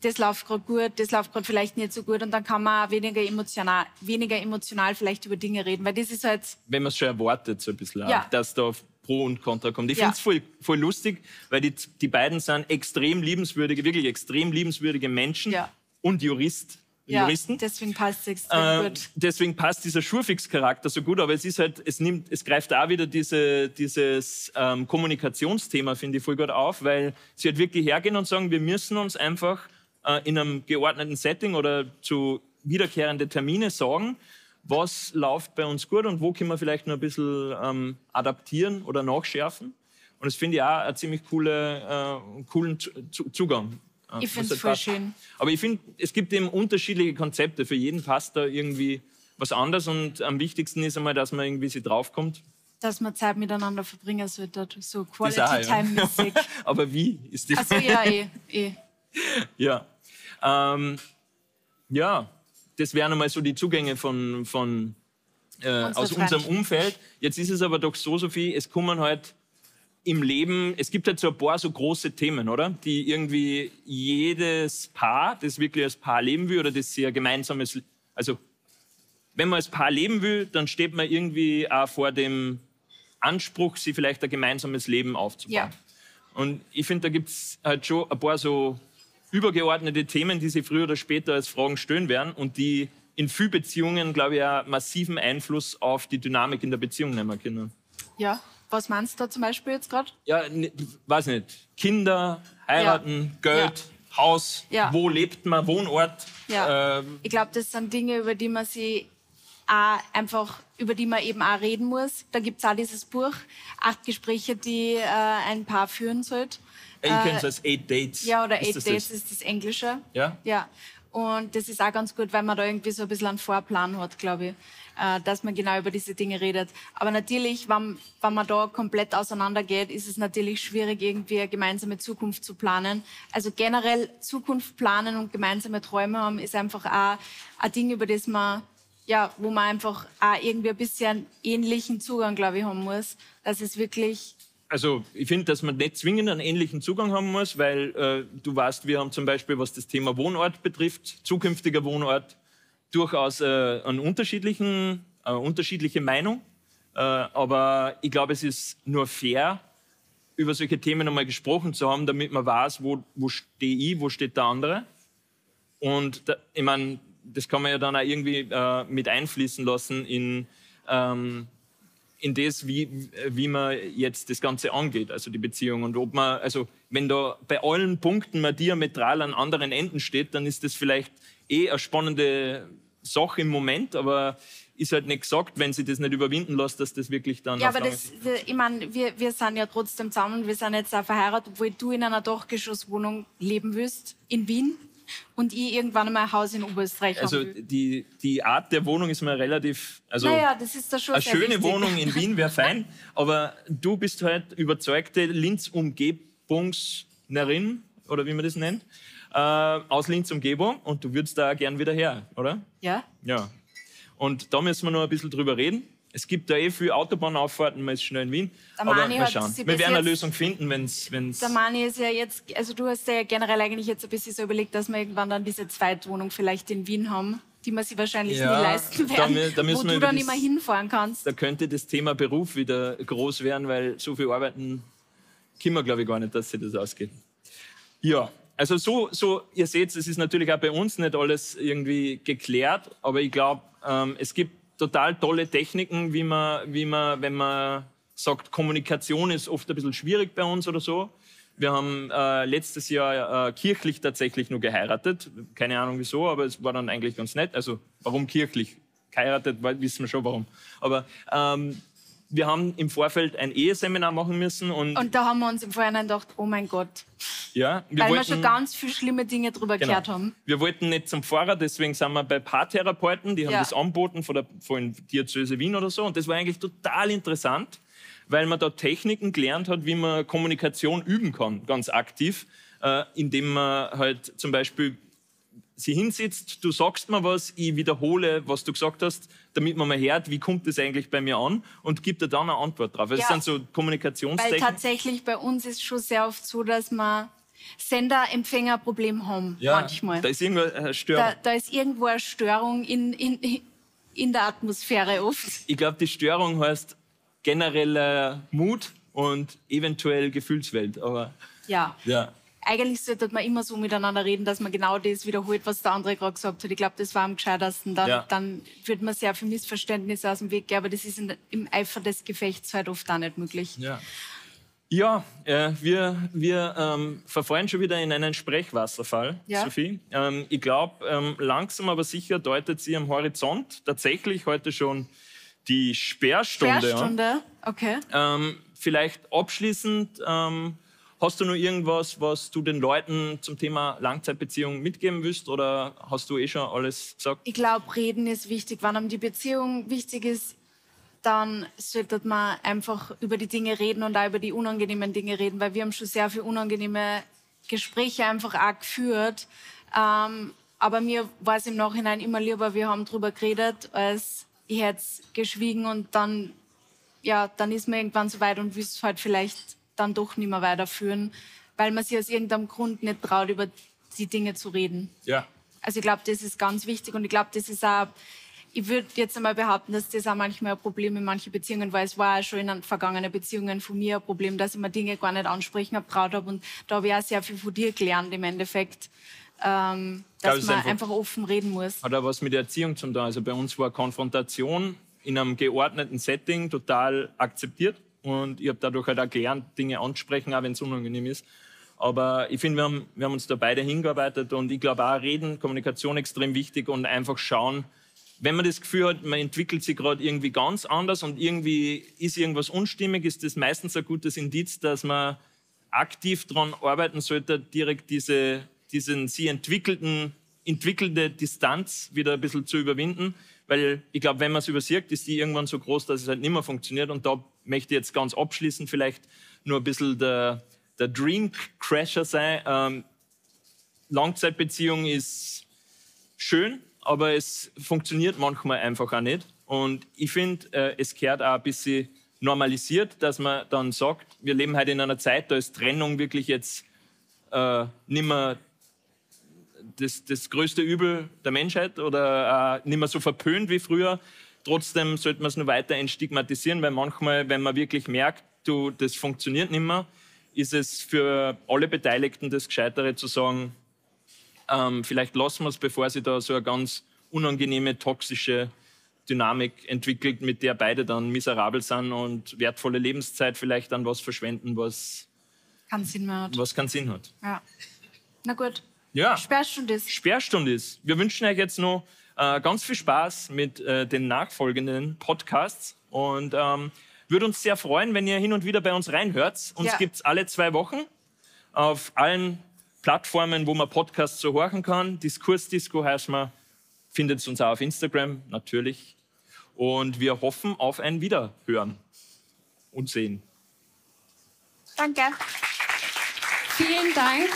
Speaker 2: das läuft gerade gut, das läuft gerade vielleicht nicht so gut und dann kann man auch weniger emotional, weniger emotional vielleicht über Dinge reden, weil das ist halt,
Speaker 1: wenn man es schon erwartet, so ein bisschen, auch,
Speaker 2: Ja.
Speaker 1: dass da Pro und Contra kommt. Ich
Speaker 2: Ja.
Speaker 1: finde es voll, voll lustig, weil die, die beiden sind extrem liebenswürdige, wirklich extrem liebenswürdige Menschen
Speaker 2: Ja.
Speaker 1: und Jurist,
Speaker 2: ja,
Speaker 1: Juristen.
Speaker 2: deswegen passt es extrem
Speaker 1: Ähm,
Speaker 2: gut.
Speaker 1: deswegen passt dieser Schurfix-Charakter so gut, aber es ist halt, es nimmt, es greift auch wieder diese, dieses ähm, Kommunikationsthema, finde ich, voll gut auf, weil sie halt wirklich hergehen und sagen, wir müssen uns einfach äh, in einem geordneten Setting oder zu wiederkehrende Termine sagen, was läuft bei uns gut und wo können wir vielleicht noch ein bisschen ähm, adaptieren oder nachschärfen. Und das finde ich auch einen ziemlich coole, äh, coolen Zu- Zu- Zugang. äh,
Speaker 2: Ich finde es voll
Speaker 1: passt.
Speaker 2: schön.
Speaker 1: Aber ich finde, es gibt eben unterschiedliche Konzepte. Für jeden passt da irgendwie was anderes. Und am wichtigsten ist einmal, dass man irgendwie sie draufkommt.
Speaker 2: Dass man Zeit miteinander verbringen sollte, so
Speaker 1: auch, ja.
Speaker 2: Quality-Time-mäßig. (laughs)
Speaker 1: Aber wie ist die
Speaker 2: Also ja, eh, eh.
Speaker 1: Ja. Ähm, ja, das wären einmal so die Zugänge von, von, äh, aus unserem Umfeld. Jetzt ist es aber doch so, Sophie, es kommen halt im Leben, es gibt halt so ein paar so große Themen, oder? Die irgendwie jedes Paar, das wirklich als Paar leben will oder das sehr gemeinsames, also wenn man als Paar leben will, dann steht man irgendwie auch vor dem Anspruch, sie vielleicht ein gemeinsames Leben aufzubauen.
Speaker 2: Ja.
Speaker 1: Und ich finde, da gibt es halt schon ein paar so übergeordnete Themen, die sich früher oder später als Fragen stellen werden und die in vielen Beziehungen, glaube ich, auch massiven Einfluss auf die Dynamik in der Beziehung nehmen können.
Speaker 2: Ja, was meinst du da zum Beispiel jetzt gerade?
Speaker 1: Ja, ne, weiß nicht. Kinder, heiraten, Geld, Haus,
Speaker 2: Ja.
Speaker 1: wo lebt man, Wohnort.
Speaker 2: Ja.
Speaker 1: Ähm,
Speaker 2: Ich glaube, das sind Dinge, über die man sie auch einfach, über die man eben auch reden muss. Da gibt es auch dieses Buch, acht Gespräche, die äh, ein Paar führen sollte.
Speaker 1: Kenne es als Eight Dates.
Speaker 2: Ja, oder Eight Dates
Speaker 1: das?
Speaker 2: ist das Englische.
Speaker 1: Ja?
Speaker 2: Ja. Und das ist auch ganz gut, weil man da irgendwie so ein bisschen einen Vorplan hat, glaube ich, äh, dass man genau über diese Dinge redet. Aber natürlich, wenn, wenn man da komplett auseinandergeht, ist es natürlich schwierig, irgendwie eine gemeinsame Zukunft zu planen. Also generell Zukunft planen und gemeinsame Träume haben, ist einfach auch ein Ding, über das man, ja, wo man einfach auch irgendwie ein bisschen ähnlichen Zugang, glaube ich, haben muss, dass es wirklich
Speaker 1: Also ich finde, dass man nicht zwingend einen ähnlichen Zugang haben muss, weil äh, du weißt, wir haben zum Beispiel, was das Thema Wohnort betrifft, zukünftiger Wohnort, durchaus äh, einen unterschiedlichen, äh, unterschiedliche Meinung. Äh, aber ich glaube, es ist nur fair, über solche Themen einmal gesprochen zu haben, damit man weiß, wo, wo stehe ich, wo steht der andere. Und da, ich meine, das kann man ja dann auch irgendwie äh, mit einfließen lassen in, ähm, in das, wie, wie man jetzt das Ganze angeht, also die Beziehung. Und ob man, also wenn da bei allen Punkten man diametral an anderen Enden steht, dann ist das vielleicht eh eine spannende Sache im Moment, aber ist halt nicht gesagt, wenn sie das nicht überwinden lässt, dass das wirklich dann
Speaker 2: Ja, aber das, ich meine, wir, wir sind ja trotzdem zusammen, wir sind jetzt auch verheiratet, obwohl du in einer Dachgeschosswohnung leben willst, in Wien, und ich irgendwann einmal ein Haus in Oberösterreich
Speaker 1: Also die, die Art der Wohnung ist mir relativ, also
Speaker 2: Naja, das ist da schon
Speaker 1: eine schöne
Speaker 2: wichtig.
Speaker 1: Wohnung in Wien wäre fein, (laughs) aber du bist halt überzeugte Linz-Umgebungsnerin, oder wie man das nennt, äh, aus Linz-Umgebung und du würdest da gern wieder her, oder?
Speaker 2: Ja?
Speaker 1: Ja. Und da müssen wir noch ein bisschen drüber reden. Es gibt da eh viele Autobahnauffahrten, man ist schnell in Wien.
Speaker 2: Der
Speaker 1: aber
Speaker 2: Mani
Speaker 1: mal schauen. Wir werden eine Lösung finden, wenn es...
Speaker 2: Der Mani ist ja jetzt, also du hast ja generell eigentlich jetzt ein bisschen so überlegt, dass wir irgendwann dann diese Zweitwohnung vielleicht in Wien haben, die wir sich wahrscheinlich
Speaker 1: Ja,
Speaker 2: nie leisten
Speaker 1: da
Speaker 2: werden,
Speaker 1: da müssen
Speaker 2: wo du dann
Speaker 1: das-
Speaker 2: mehr hinfahren kannst.
Speaker 1: Da könnte das Thema Beruf wieder groß werden, weil so viel arbeiten können wir, glaube ich, gar nicht, dass sich das ausgeht. Ja, also so, so, ihr seht, es ist natürlich auch bei uns nicht alles irgendwie geklärt, aber ich glaube, ähm, es gibt total tolle Techniken, wie man, wie man, wenn man sagt, Kommunikation ist oft ein bisschen schwierig bei uns oder so. Wir haben äh, letztes Jahr äh, kirchlich tatsächlich nur geheiratet. Keine Ahnung wieso, aber es war dann eigentlich ganz nett. Also warum kirchlich? Geheiratet, wissen wir schon warum. Aber ähm, wir haben im Vorfeld ein Eheseminar machen müssen und,
Speaker 2: Und da haben wir uns im Vorhinein gedacht, oh mein Gott,
Speaker 1: ja, wir
Speaker 2: weil wir
Speaker 1: wollten,
Speaker 2: schon ganz viele schlimme Dinge drüber
Speaker 1: genau,
Speaker 2: gehört haben.
Speaker 1: wir wollten nicht zum Pfarrer, deswegen sind wir bei Paartherapeuten, die haben
Speaker 2: Ja.
Speaker 1: das angeboten von der von Diözese Wien oder so und das war eigentlich total interessant, weil man da Techniken gelernt hat, wie man Kommunikation üben kann, ganz aktiv, äh, indem man halt zum Beispiel sie hinsitzt, du sagst mir was, ich wiederhole, was du gesagt hast, damit man mal hört, wie kommt das eigentlich bei mir an und gibt dir dann eine Antwort drauf. Das
Speaker 2: Ja.
Speaker 1: sind so
Speaker 2: Weil
Speaker 1: Kommunikationstechniken.
Speaker 2: tatsächlich bei uns ist schon sehr oft so, dass wir Sender-Empfänger-Problem haben manchmal.
Speaker 1: Da ist irgendwo eine Störung.
Speaker 2: Da, da ist irgendwo eine Störung in, in, in der Atmosphäre oft.
Speaker 1: ich glaube, die Störung heißt genereller Mut und eventuell Gefühlswelt. Aber
Speaker 2: Ja.
Speaker 1: ja,
Speaker 2: Eigentlich sollte man immer so miteinander reden, dass man genau das wiederholt, was der andere gerade gesagt hat. Ich glaube, das war am gescheitersten. Dann,
Speaker 1: Ja.
Speaker 2: dann wird man sehr viel Missverständnisse aus dem Weg gehen, aber das ist in, im Eifer des Gefechts halt oft auch nicht möglich.
Speaker 1: ja. Ja, äh, wir, wir ähm, verfallen schon wieder in einen Sprechwasserfall,
Speaker 2: Ja.
Speaker 1: Sophie. Ähm, ich glaube, ähm, langsam aber sicher deutet sie am Horizont tatsächlich heute schon die Sperrstunde an.
Speaker 2: Sperrstunde, okay.
Speaker 1: Ähm, vielleicht abschließend, ähm, hast du noch irgendwas, was du den Leuten zum Thema Langzeitbeziehung mitgeben willst oder hast du eh schon alles gesagt?
Speaker 2: Ich glaube, reden ist wichtig. Wenn einem die Beziehung wichtig ist, dann sollte man einfach über die Dinge reden und auch über die unangenehmen Dinge reden, weil wir haben schon sehr viele unangenehme Gespräche einfach auch geführt. Ähm, aber mir war es im Nachhinein immer lieber, wir haben drüber geredet, als ich hätte geschwiegen und dann, ja, dann ist man irgendwann so weit und es halt vielleicht dann doch nicht mehr weiterführen, weil man sich aus irgendeinem Grund nicht traut, über die Dinge zu reden.
Speaker 1: Ja.
Speaker 2: Also ich glaube, das ist ganz wichtig und ich glaube, das ist auch, ich würde jetzt einmal behaupten, dass das auch manchmal ein Problem in manchen Beziehungen war. Es war auch schon in vergangenen Beziehungen von mir ein Problem, dass ich mir Dinge gar nicht ansprechen habe, traut habe und da habe ich auch sehr viel von dir gelernt im Endeffekt, ähm, dass
Speaker 1: ist
Speaker 2: man
Speaker 1: einfach-
Speaker 2: einfach offen reden muss.
Speaker 1: Hat auch was mit der Erziehung zu tun. Also bei uns war Konfrontation in einem geordneten Setting total akzeptiert und ich habe dadurch halt auch gelernt, Dinge anzusprechen, auch wenn es unangenehm ist. Aber ich finde, wir haben, wir haben uns da beide hingearbeitet und ich glaube auch Reden, Kommunikation extrem wichtig und einfach schauen, wenn man das Gefühl hat, man entwickelt sich gerade irgendwie ganz anders und irgendwie ist irgendwas unstimmig, ist das meistens ein gutes Indiz, dass man aktiv daran arbeiten sollte, direkt diese, diesen sie entwickelten, entwickelte Distanz wieder ein bisschen zu überwinden. Weil ich glaube, wenn man es übersieht, ist die irgendwann so groß, dass es halt nicht mehr funktioniert. Und da möchte ich jetzt ganz abschließend vielleicht nur ein bisschen der, der Dream Crasher sein. Ähm, Langzeitbeziehung ist schön, aber es funktioniert manchmal einfach auch nicht. Und ich finde, äh, es gehört auch ein bisschen normalisiert, dass man dann sagt, wir leben heute in einer Zeit, da ist Trennung wirklich jetzt äh, nicht mehr das, das größte Übel der Menschheit oder äh, nicht mehr so verpönt wie früher. Trotzdem sollte man es nur weiter entstigmatisieren, weil manchmal, wenn man wirklich merkt, du, das funktioniert nicht mehr, ist es für alle Beteiligten das Gescheitere zu sagen, ähm, vielleicht lassen wir es, bevor sich da so eine ganz unangenehme, toxische Dynamik entwickelt, mit der beide dann miserabel sind und wertvolle Lebenszeit vielleicht an was verschwenden, was,
Speaker 2: Keinen Sinn mehr hat.
Speaker 1: was keinen Sinn hat.
Speaker 2: Ja. Na gut,
Speaker 1: Ja,
Speaker 2: Sperrstunde ist.
Speaker 1: Sperrstunde ist. Wir wünschen euch jetzt noch äh, ganz viel Spaß mit äh, den nachfolgenden Podcasts und ähm, würde uns sehr freuen, wenn ihr hin und wieder bei uns reinhört. Uns
Speaker 2: Ja.
Speaker 1: gibt es alle zwei Wochen auf allen Plattformen, wo man Podcasts so horchen kann. Diskursdisco heißt man. Findet uns auch auf Instagram, natürlich. Und wir hoffen auf ein Wiederhören und Sehen.
Speaker 2: Danke.
Speaker 5: Vielen Dank.